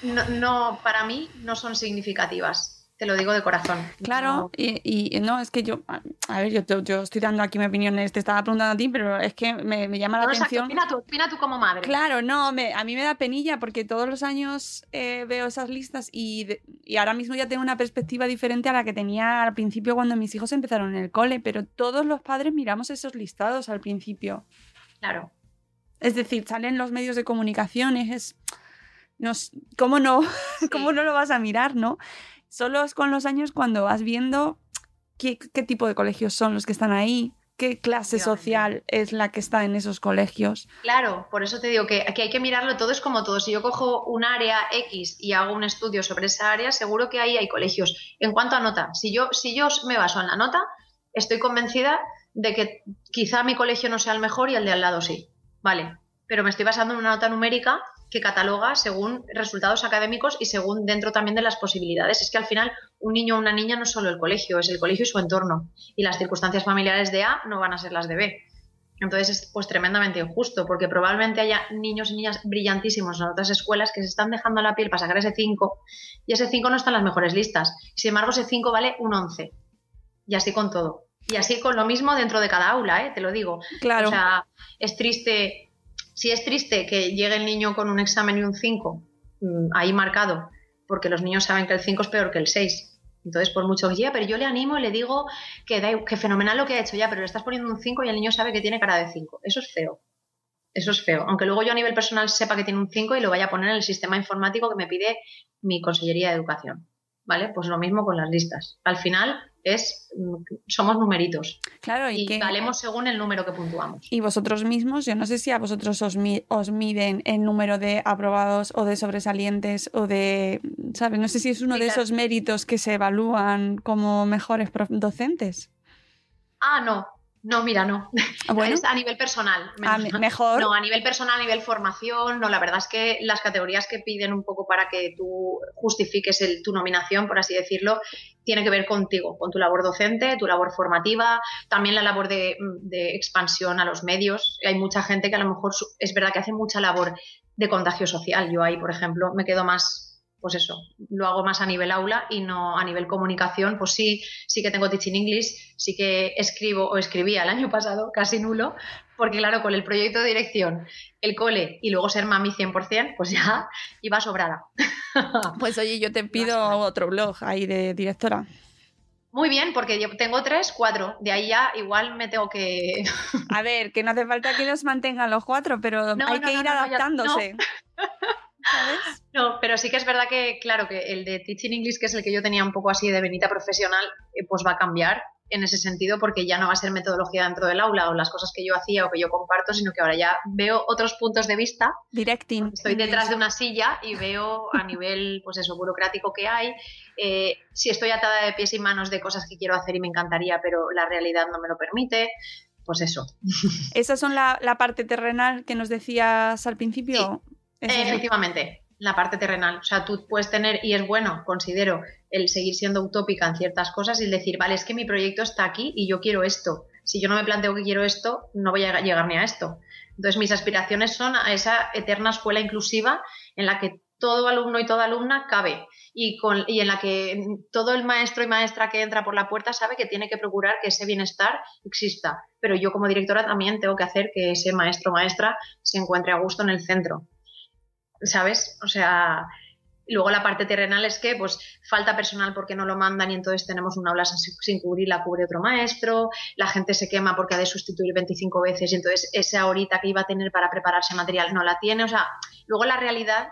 No, no, para mí no son significativas, te lo digo de corazón. claro, y, y no, es que yo, a ver, yo, estoy dando aquí mi opinión, te estaba preguntando a ti, pero es que me, me llama la No, atención. opina tú, opina tú como madre. Claro, no, me- a mí me da penilla porque todos los años eh, veo esas listas y, de- y ahora mismo ya tengo una perspectiva diferente a la que tenía al principio cuando mis hijos empezaron en el cole, pero todos los padres miramos esos listados al principio. Claro. Es decir, salen los medios de comunicación, es... Nos, ¿Cómo no? (laughs) ¿Cómo no lo vas a mirar, no? Solo es con los años cuando vas viendo qué, qué tipo de colegios son los que están ahí, qué clase social es la que está en esos colegios. Claro, por eso te digo que, que hay que mirarlo todo, es como todo. Si yo cojo un área X y hago un estudio sobre esa área, seguro que ahí hay colegios. En cuanto a nota, si yo, si yo me baso en la nota, estoy convencida de que quizá mi colegio no sea el mejor y el de al lado sí. Vale, pero me estoy basando en una nota numérica que cataloga según resultados académicos y según dentro también de las posibilidades. Es que al final un niño o una niña no es solo el colegio, es el colegio y su entorno. Y las circunstancias familiares de A no van a ser las de B. Entonces es pues tremendamente injusto, porque probablemente haya niños y niñas brillantísimos en otras escuelas que se están dejando la piel para sacar ese 5 y ese 5 no está en las mejores listas. Sin embargo, ese 5 vale un 11. Y así con todo. Y así con lo mismo dentro de cada aula, ¿eh? te lo digo. Claro. O sea, es triste, si es triste que llegue el niño con un examen y un 5 mm, ahí marcado, porque los niños saben que el 5 es peor que el 6. Entonces, por mucho que pero yo le animo y le digo que, da, que fenomenal lo que ha hecho ya, pero le estás poniendo un 5 y el niño sabe que tiene cara de 5. Eso es feo. Eso es feo. Aunque luego yo a nivel personal sepa que tiene un 5 y lo vaya a poner en el sistema informático que me pide mi Consellería de Educación. ¿Vale? Pues lo mismo con las listas. Al final es somos numeritos Claro, y, y que- valemos según el número que puntuamos. y vosotros mismos, yo no sé si a vosotros os, mi- os miden el número de aprobados o de sobresalientes o de, ¿sabes? No sé si es uno Sí, de claro. esos méritos que se evalúan como mejores docentes. Ah, no. No, mira, no. Ah, bueno. Es a nivel personal. Ah, (laughs) mejor. No, a nivel personal, a nivel formación, no, la verdad es que las categorías que piden un poco para que tú justifiques el- tu nominación, por así decirlo, tiene que ver contigo, con tu labor docente, tu labor formativa, también la labor de, de expansión a los medios. Hay mucha gente que a lo mejor es verdad que hace mucha labor de contagio social. Yo ahí, por ejemplo, me quedo más pues eso, lo hago más a nivel aula y no a nivel comunicación, pues sí, sí que tengo Teaching English, sí que escribo o escribía el año pasado, casi nulo, porque claro, con el proyecto de dirección, el cole y luego ser mami 100%, pues ya iba sobrada. (laughs) Pues oye, yo te pido otro blog ahí de directora. Muy bien, porque yo tengo tres, cuatro, de ahí ya igual me tengo que... A ver, que no hace falta que los mantengan los cuatro, pero (laughs) No, hay no, que no, ir ya- adaptándose. (laughs) ¿Sabes? No, pero sí que es verdad que, claro, que el de Teaching English, que es el que yo tenía un poco así de venita profesional, eh, pues va a cambiar en ese sentido porque ya no va a ser metodología dentro del aula o las cosas que yo hacía o que yo comparto, sino que ahora ya veo otros puntos de vista. Directing. Estoy detrás de una silla y veo a nivel, pues eso, burocrático que hay. eh, si estoy atada de pies y manos de cosas que quiero hacer y me encantaría, pero la realidad no me lo permite, pues eso. (laughs) ¿Esa son la, la parte terrenal que nos decías al principio? ¿Es eso? Efectivamente, la parte terrenal. O sea, tú puedes tener, y es bueno, considero, el seguir siendo utópica en ciertas cosas y el decir, vale, es que mi proyecto está aquí y yo quiero esto. Si yo no me planteo que quiero esto, no voy a llegar ni a esto. Entonces, mis aspiraciones son a esa eterna escuela inclusiva en la que todo alumno y toda alumna cabe y, con, y en la que todo el maestro y maestra que entra por la puerta sabe que tiene que procurar que ese bienestar exista. Pero yo como directora también tengo que hacer que ese maestro o maestra se encuentre a gusto en el centro. ¿Sabes? O sea, luego la parte terrenal es que pues falta personal porque no lo mandan y entonces tenemos una aula sin, cubrir, la cubre otro maestro, la gente se quema porque ha de sustituir 25 veces y entonces esa horita que iba a tener para prepararse material no la tiene, o sea, luego la realidad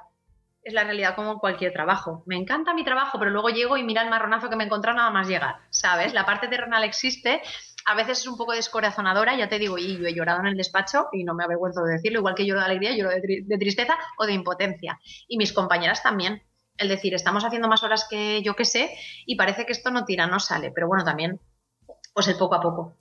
es la realidad como cualquier trabajo. Me encanta mi trabajo, pero luego llego y mira el marronazo que me encontrado nada más llegar, ¿sabes? La parte terrenal existe, a veces es un poco descorazonadora, ya te digo, y yo he llorado en el despacho y no me avergüenzo de decirlo, igual que lloro de alegría, lloro de, tri- de tristeza o de impotencia. Y mis compañeras también. El decir, estamos haciendo más horas que yo que sé y parece que esto no tira, no sale, pero bueno, también, pues el poco a poco.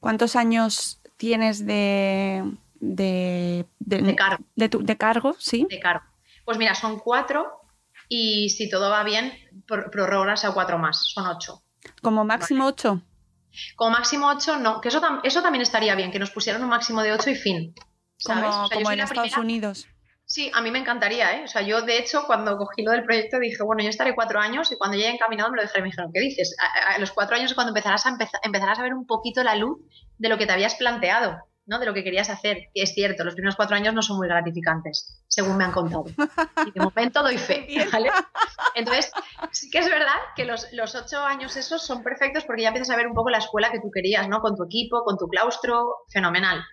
¿Cuántos años tienes de, de, de, De cargo. de, tu- de cargo? Sí. de cargo. Pues mira, son cuatro y si todo va bien, pro- prorrogas a cuatro más, son ocho. Como máximo ocho. Como máximo ocho, no, que eso, tam- eso también estaría bien, que nos pusieran un máximo de ocho y fin. Como, ¿sabes? O sea, como en Estados primera- Unidos. Sí, a mí me encantaría, ¿eh? O sea, yo de hecho cuando cogí lo del proyecto dije, bueno, yo estaré cuatro años y cuando llegue encaminado me lo dijeron, me dijeron, ¿qué dices? A, los cuatro años es cuando empezarás a, empeza- empezarás a ver un poquito la luz de lo que te habías planteado, ¿no? De lo que querías hacer. Y es cierto, los primeros cuatro años no son muy gratificantes, según me han contado. Y de momento doy fe, ¿vale? Entonces, sí que es verdad que los, los ocho años esos son perfectos porque ya empiezas a ver un poco la escuela que tú querías, ¿no? Con tu equipo, con tu claustro, fenomenal.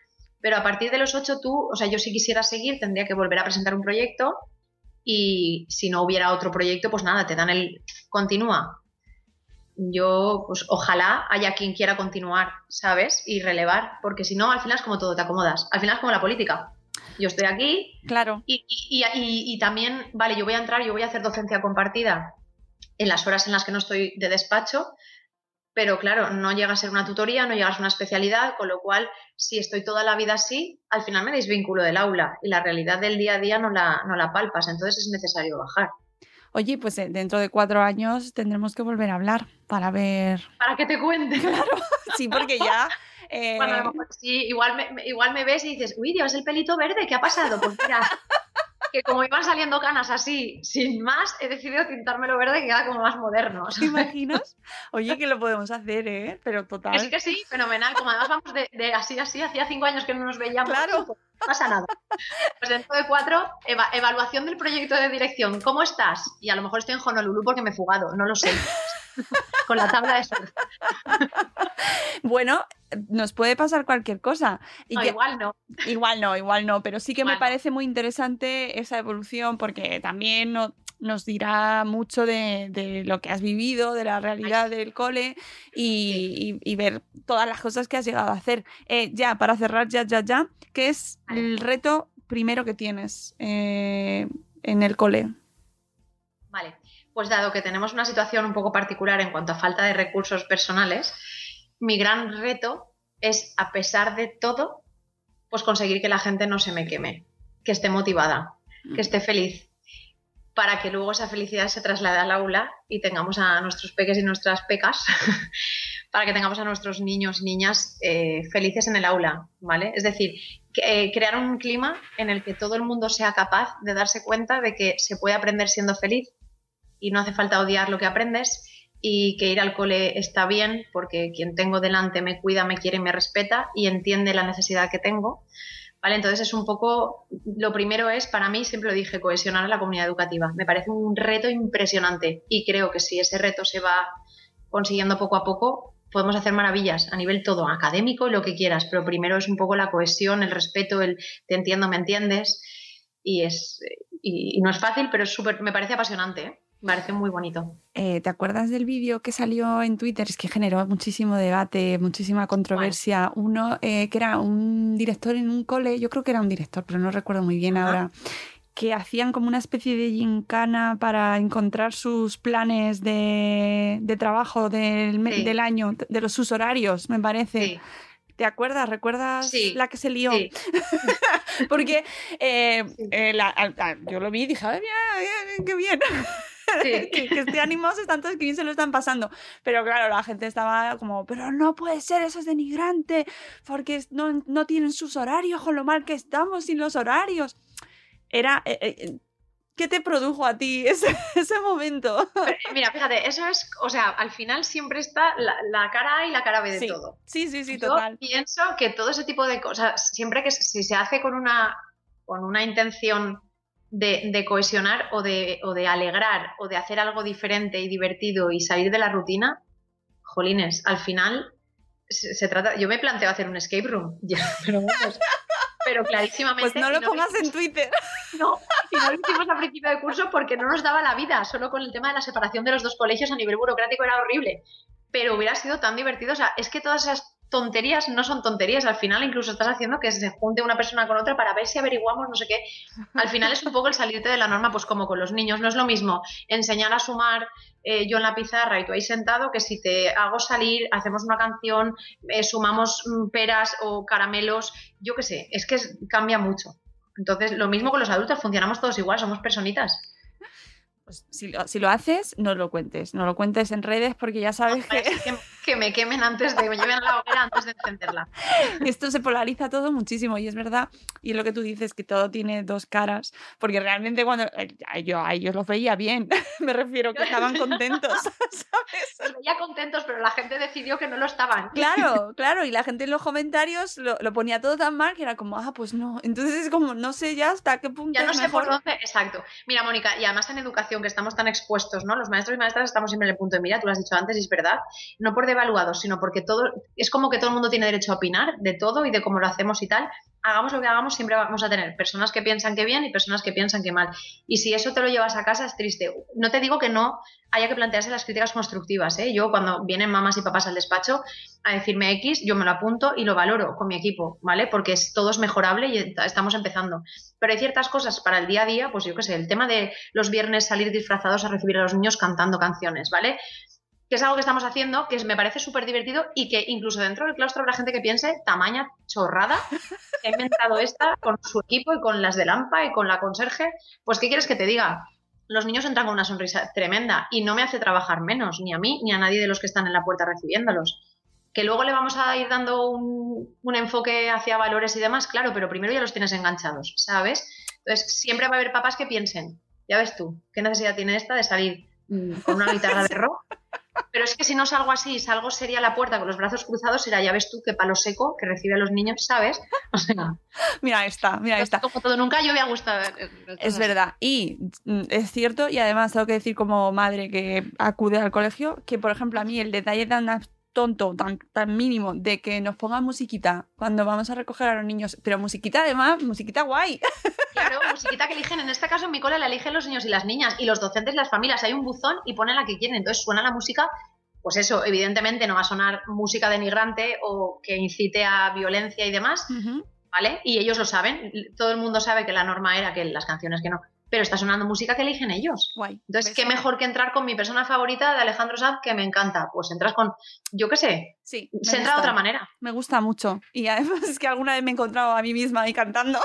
Pero a partir de los ocho tú, o sea, yo si quisiera seguir tendría que volver a presentar un proyecto y si no hubiera otro proyecto, pues nada, te dan el continúa. Yo, pues ojalá haya quien quiera continuar, ¿sabes? Y relevar, porque si no, al final es como todo, te acomodas. Al final es como la política. Yo estoy aquí, Claro. y, y- y- y- y también, vale, yo voy a entrar, yo voy a hacer docencia compartida en las horas en las que no estoy de despacho, pero claro, no llega a ser una tutoría, no llega a ser una especialidad, con lo cual, si estoy toda la vida así, al final me desvinculo del aula y la realidad del día a día no la, no la palpas, entonces es necesario bajar. Oye, pues eh, dentro de cuatro años tendremos que volver a hablar para ver. Para que te cuente. (laughs) Sí, porque ya. eh, Bueno, a lo mejor sí, igual me, igual me ves y dices, uy, Dios, el pelito verde, ¿qué ha pasado? Pues mira, (laughs) que como iban saliendo canas así, sin más, he decidido tintármelo verde que queda como más moderno. ¿Te imaginas? Oye, que lo podemos hacer, ¿eh? Pero total. Sí, que sí, fenomenal. Como además vamos de, de así, así, hacía cinco años que no nos veíamos. Claro. No pasa nada. Pues dentro de cuatro, eva- evaluación del proyecto de dirección. ¿Cómo estás? Y a lo mejor estoy en Honolulu porque me he fugado, no lo sé. (laughs) Con la tabla de surf. Bueno, nos puede pasar cualquier cosa. Y No, que- igual no. Igual no, igual no, pero sí que me Igual parece muy interesante esa evolución porque también no- nos dirá mucho de, de lo que has vivido, de la realidad del cole y, y- y ver todas las cosas que has llegado a hacer. Eh, ya, para cerrar, ya, ya, ya, ¿qué es el reto primero que tienes eh, en el cole? Vale, pues dado que tenemos una situación un poco particular en cuanto a falta de recursos personales, mi gran reto es, a pesar de todo, pues conseguir que la gente no se me queme, que esté motivada, que esté feliz, para que luego esa felicidad se traslade al aula y tengamos a nuestros peques y nuestras pecas, (laughs) para que tengamos a nuestros niños y niñas eh, felices en el aula, ¿vale? Es decir, eh, crear un clima en el que todo el mundo sea capaz de darse cuenta de que se puede aprender siendo feliz y no hace falta odiar lo que aprendes y que ir al cole está bien porque quien tengo delante me cuida, me quiere y me respeta y entiende la necesidad que tengo. ¿Vale? Entonces es un poco, lo primero es, para mí, siempre lo dije, cohesionar a la comunidad educativa. Me parece un reto impresionante y creo que si ese reto se va consiguiendo poco a poco, podemos hacer maravillas a nivel todo, académico y lo que quieras, pero primero es un poco la cohesión, el respeto, el te entiendo, me entiendes. Y, es, y, no es fácil, pero es súper, me parece apasionante. ¿eh? Me parece muy bonito. Eh, ¿Te acuerdas del vídeo que salió en Twitter? Es que generó muchísimo debate, muchísima controversia. Uno eh, que era un director en un cole, yo creo que era un director, pero no recuerdo muy bien Ajá. ahora, que hacían como una especie de gincana para encontrar sus planes de, de trabajo del, me- Sí. del año, de los sus horarios, me parece. Sí, ¿Te acuerdas? ¿Recuerdas Sí, la que se lió? sí. (laughs) Porque eh, Sí. eh, la- yo lo vi y dije, ¡ay, mira, qué bien! Sí. (laughs) que, que estén animados están todos, que bien se lo están pasando. Pero claro, la gente estaba como, pero no puede ser, eso es denigrante, porque no, no tienen sus horarios, con lo mal que estamos sin los horarios. Era... eh, eh, ¿Qué te produjo a ti (laughs) ese, ese momento? Pero, mira, fíjate, eso es, o sea, al final siempre está la, la cara A y la cara B de Sí, todo. sí, sí, sí, Yo total. pienso que todo ese tipo de cosas, siempre que si se hace con una, con una intención de, de cohesionar o de, o de alegrar o de hacer algo diferente y divertido y salir de la rutina, jolines, al final se, se trata. Yo me planteo hacer un escape room, (laughs) ya, pero vamos, pero clarísimamente. Pues no lo pongas en hicimos- Twitter. No, y no lo hicimos a principio de curso porque no nos daba la vida, solo con el tema de la separación de los dos colegios a nivel burocrático era horrible. Pero hubiera sido tan divertido, o sea, es que todas esas tonterías no son tonterías, al final incluso estás haciendo que se junte una persona con otra para ver si averiguamos no sé qué. Al final es un poco el salirte de la norma, pues como con los niños, no es lo mismo enseñar a sumar eh, yo en la pizarra y tú ahí sentado que si te hago salir, hacemos una canción, eh, sumamos mm, peras o caramelos, yo qué sé, es que cambia mucho. Entonces, lo mismo con los adultos, funcionamos todos igual, somos personitas. Pues si lo, si lo haces, no lo cuentes. No lo cuentes en redes porque ya sabes que que, que me quemen antes de, me lleven a la hoguera antes de encenderla. (laughs) esto se polariza todo muchísimo y es verdad. Y es lo que tú dices, que todo tiene dos caras. Porque realmente cuando eh, yo a ellos los veía bien, (laughs) me refiero que estaban (laughs) contentos, ¿sabes? Los veía contentos, pero la gente decidió que no lo estaban. Claro, claro, y la gente en los comentarios lo, lo ponía todo tan mal que era como, ah, pues no. Entonces es como, no sé ya hasta qué punto Ya no sé mejor. por dónde. Exacto. Mira, Mónica, y además en educación, que estamos tan expuestos, ¿no? Los maestros y maestras estamos siempre en el punto de mira, tú lo has dicho antes y es verdad. No por devaluados, sino porque todo. Es como que todo el mundo tiene derecho a opinar de todo y de cómo lo hacemos y tal. Hagamos lo que hagamos, siempre vamos a tener personas que piensan que bien y personas que piensan que mal. Y si eso te lo llevas a casa, es triste. No te digo que no haya que plantearse las críticas constructivas, ¿eh? Yo, cuando vienen mamás y papás al despacho a decirme X, yo me lo apunto y lo valoro con mi equipo, ¿vale? Porque es, todo es mejorable y estamos empezando. Pero hay ciertas cosas para el día a día, pues yo qué sé, el tema de los viernes salir disfrazados a recibir a los niños cantando canciones, ¿vale? Que es algo que estamos haciendo, que me parece súper divertido y que incluso dentro del claustro habrá gente que piense tamaña chorrada que ha inventado esta con su equipo y con las de Lampa y con la conserje. Pues, ¿qué quieres que te diga? Los niños entran con una sonrisa tremenda y no me hace trabajar menos, ni a mí ni a nadie de los que están en la puerta recibiéndolos. Que luego le vamos a ir dando un, un enfoque hacia valores y demás, claro, pero primero ya los tienes enganchados, ¿sabes? Entonces, siempre va a haber papás que piensen, ya ves tú, ¿qué necesidad tiene esta de salir mm, con una guitarra de rock? Pero es que si no salgo así, salgo sería la puerta con los brazos cruzados, será, ya ves tú, qué palo seco que recibe a los niños, ¿sabes? O sea, (laughs) Mira esta, mira esta. como todo, nunca yo había gustado. Es verdad. Y mm, es cierto, y además tengo que decir como madre que acude al colegio, que por ejemplo a mí el detalle tan tonto, tan, tan mínimo, de que nos pongan musiquita cuando vamos a recoger a los niños, pero musiquita además, musiquita guay. (laughs) Claro, musiquita que eligen, en este caso en mi cole la eligen los niños y las niñas, y los docentes las familias. Hay un buzón y ponen la que quieren, entonces suena la música. Pues eso, evidentemente no va a sonar música denigrante o que incite a violencia y demás, ¿vale? Y ellos lo saben, todo el mundo sabe que la norma era que las canciones que no, pero está sonando música que eligen ellos. Guay. Entonces, qué mejor que entrar con mi persona favorita de Alejandro Sanz, que me encanta. Pues entras con, yo qué sé, Sí, se entra de otra manera. Me gusta mucho. Y además es que alguna vez me he encontrado a mí misma ahí cantando.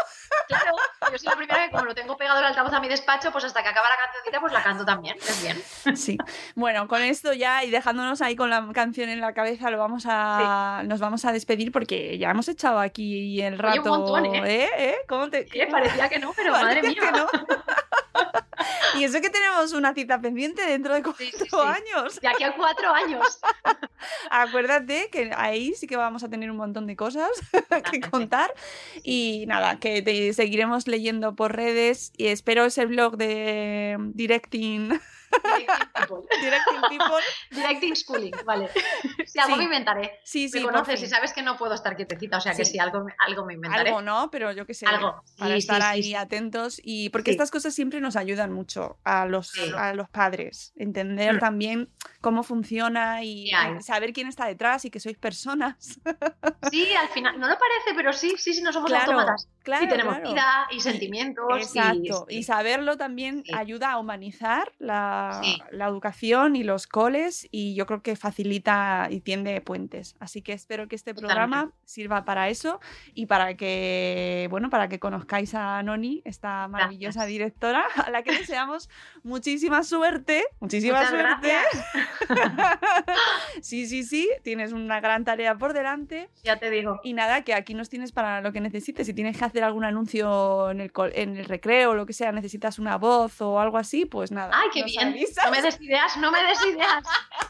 Claro, yo soy la primera que como lo tengo pegado el altavoz a mi despacho, pues hasta que acaba la cancioncita, pues la canto también. Es bien. Sí. Bueno, con esto ya y dejándonos ahí con la canción en la cabeza, lo vamos a nos vamos a despedir porque ya hemos echado aquí el Oye, rato. un montón, ¿eh? ¿Eh? ¿Eh? ¿Cómo te Eh, parecía que no, pero (laughs) madre mía. que no. (laughs) y eso que tenemos una cita pendiente dentro de cuatro Sí, sí, sí. años. De aquí a cuatro años. (laughs) Acuérdate que ahí sí que vamos a tener un montón de cosas (laughs) que contar. Y nada, que te seguiremos leyendo por redes y espero ese blog de Directing, Directing People. Directing People. Directing Schooling, vale. Si algo Sí. me inventaré. Sí, sí, me conoces y sabes que no puedo estar quietecita, o sea que Sí. algo, me- algo me inventaré. Algo no, pero yo qué sé. Algo. Para estar ahí atentos y porque estas cosas siempre nos ayudan mucho a los, a los padres. Entender Mm. también cómo funciona y, saber quién está detrás y que sois personas. Sí, al final, no lo parece, pero sí, sí, sí, no somos Claro, autómatas. claro, tenemos claro. vida y sentimientos. y- Exacto. Y, saberlo también ayuda a humanizar la, Sí. la educación y los coles y yo creo que facilita y tiende puentes. Así que espero que este programa Totalmente. sirva para eso y para que, bueno, para que conozcáis a Noni, esta maravillosa Gracias. directora, (laughs) a la que deseamos muchísima suerte. Muchísima Muchas suerte. (laughs) sí, sí, sí, tienes una gran tarea por delante. Ya te digo. Y nada, que aquí nos tienes para lo que necesites. Si tienes que hacer algún anuncio en el, en el recreo o lo que sea, necesitas una voz o algo así, pues nada. ¡Ay, qué bien! avisas. No me des ideas, no me des ideas.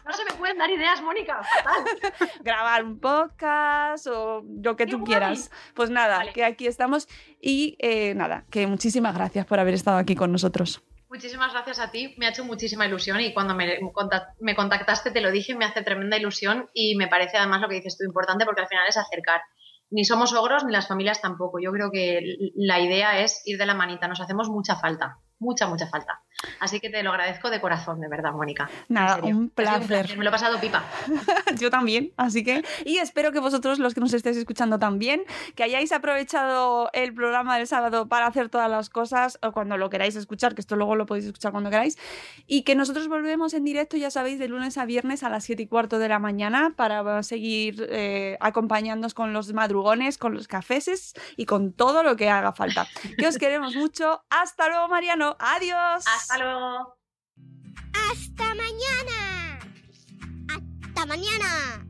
No se me pueden dar ideas, Mónica. Fatal. (laughs) Grabar un podcast o lo que ¡Qué tú guay! quieras. Pues nada, Vale. que aquí estamos. Y eh, nada, que muchísimas gracias por haber estado aquí con nosotros. Muchísimas gracias a ti, me ha hecho muchísima ilusión y cuando me, contac- me contactaste te lo dije, me hace tremenda ilusión y me parece además lo que dices tú importante porque al final es acercar. Ni somos ogros ni las familias tampoco. Yo creo que la idea es ir de la manita, nos hacemos mucha falta, mucha, mucha falta. Así que te lo agradezco de corazón, de verdad, Mónica. Nada, un placer. Me lo he pasado pipa. (laughs) Yo también, así que. Y espero que vosotros, los que nos estéis escuchando también, que hayáis aprovechado el programa del sábado para hacer todas las cosas, o cuando lo queráis escuchar, que esto luego lo podéis escuchar cuando queráis. Y que nosotros volvemos en directo, ya sabéis, de lunes a viernes a las 7 y cuarto de la mañana para seguir eh, acompañándonos con los madrugones, con los cafeses y con todo lo que haga falta. Que os queremos mucho. Hasta luego, Mariano. Adiós. Hasta luego. ¡Hasta mañana! ¡Hasta mañana!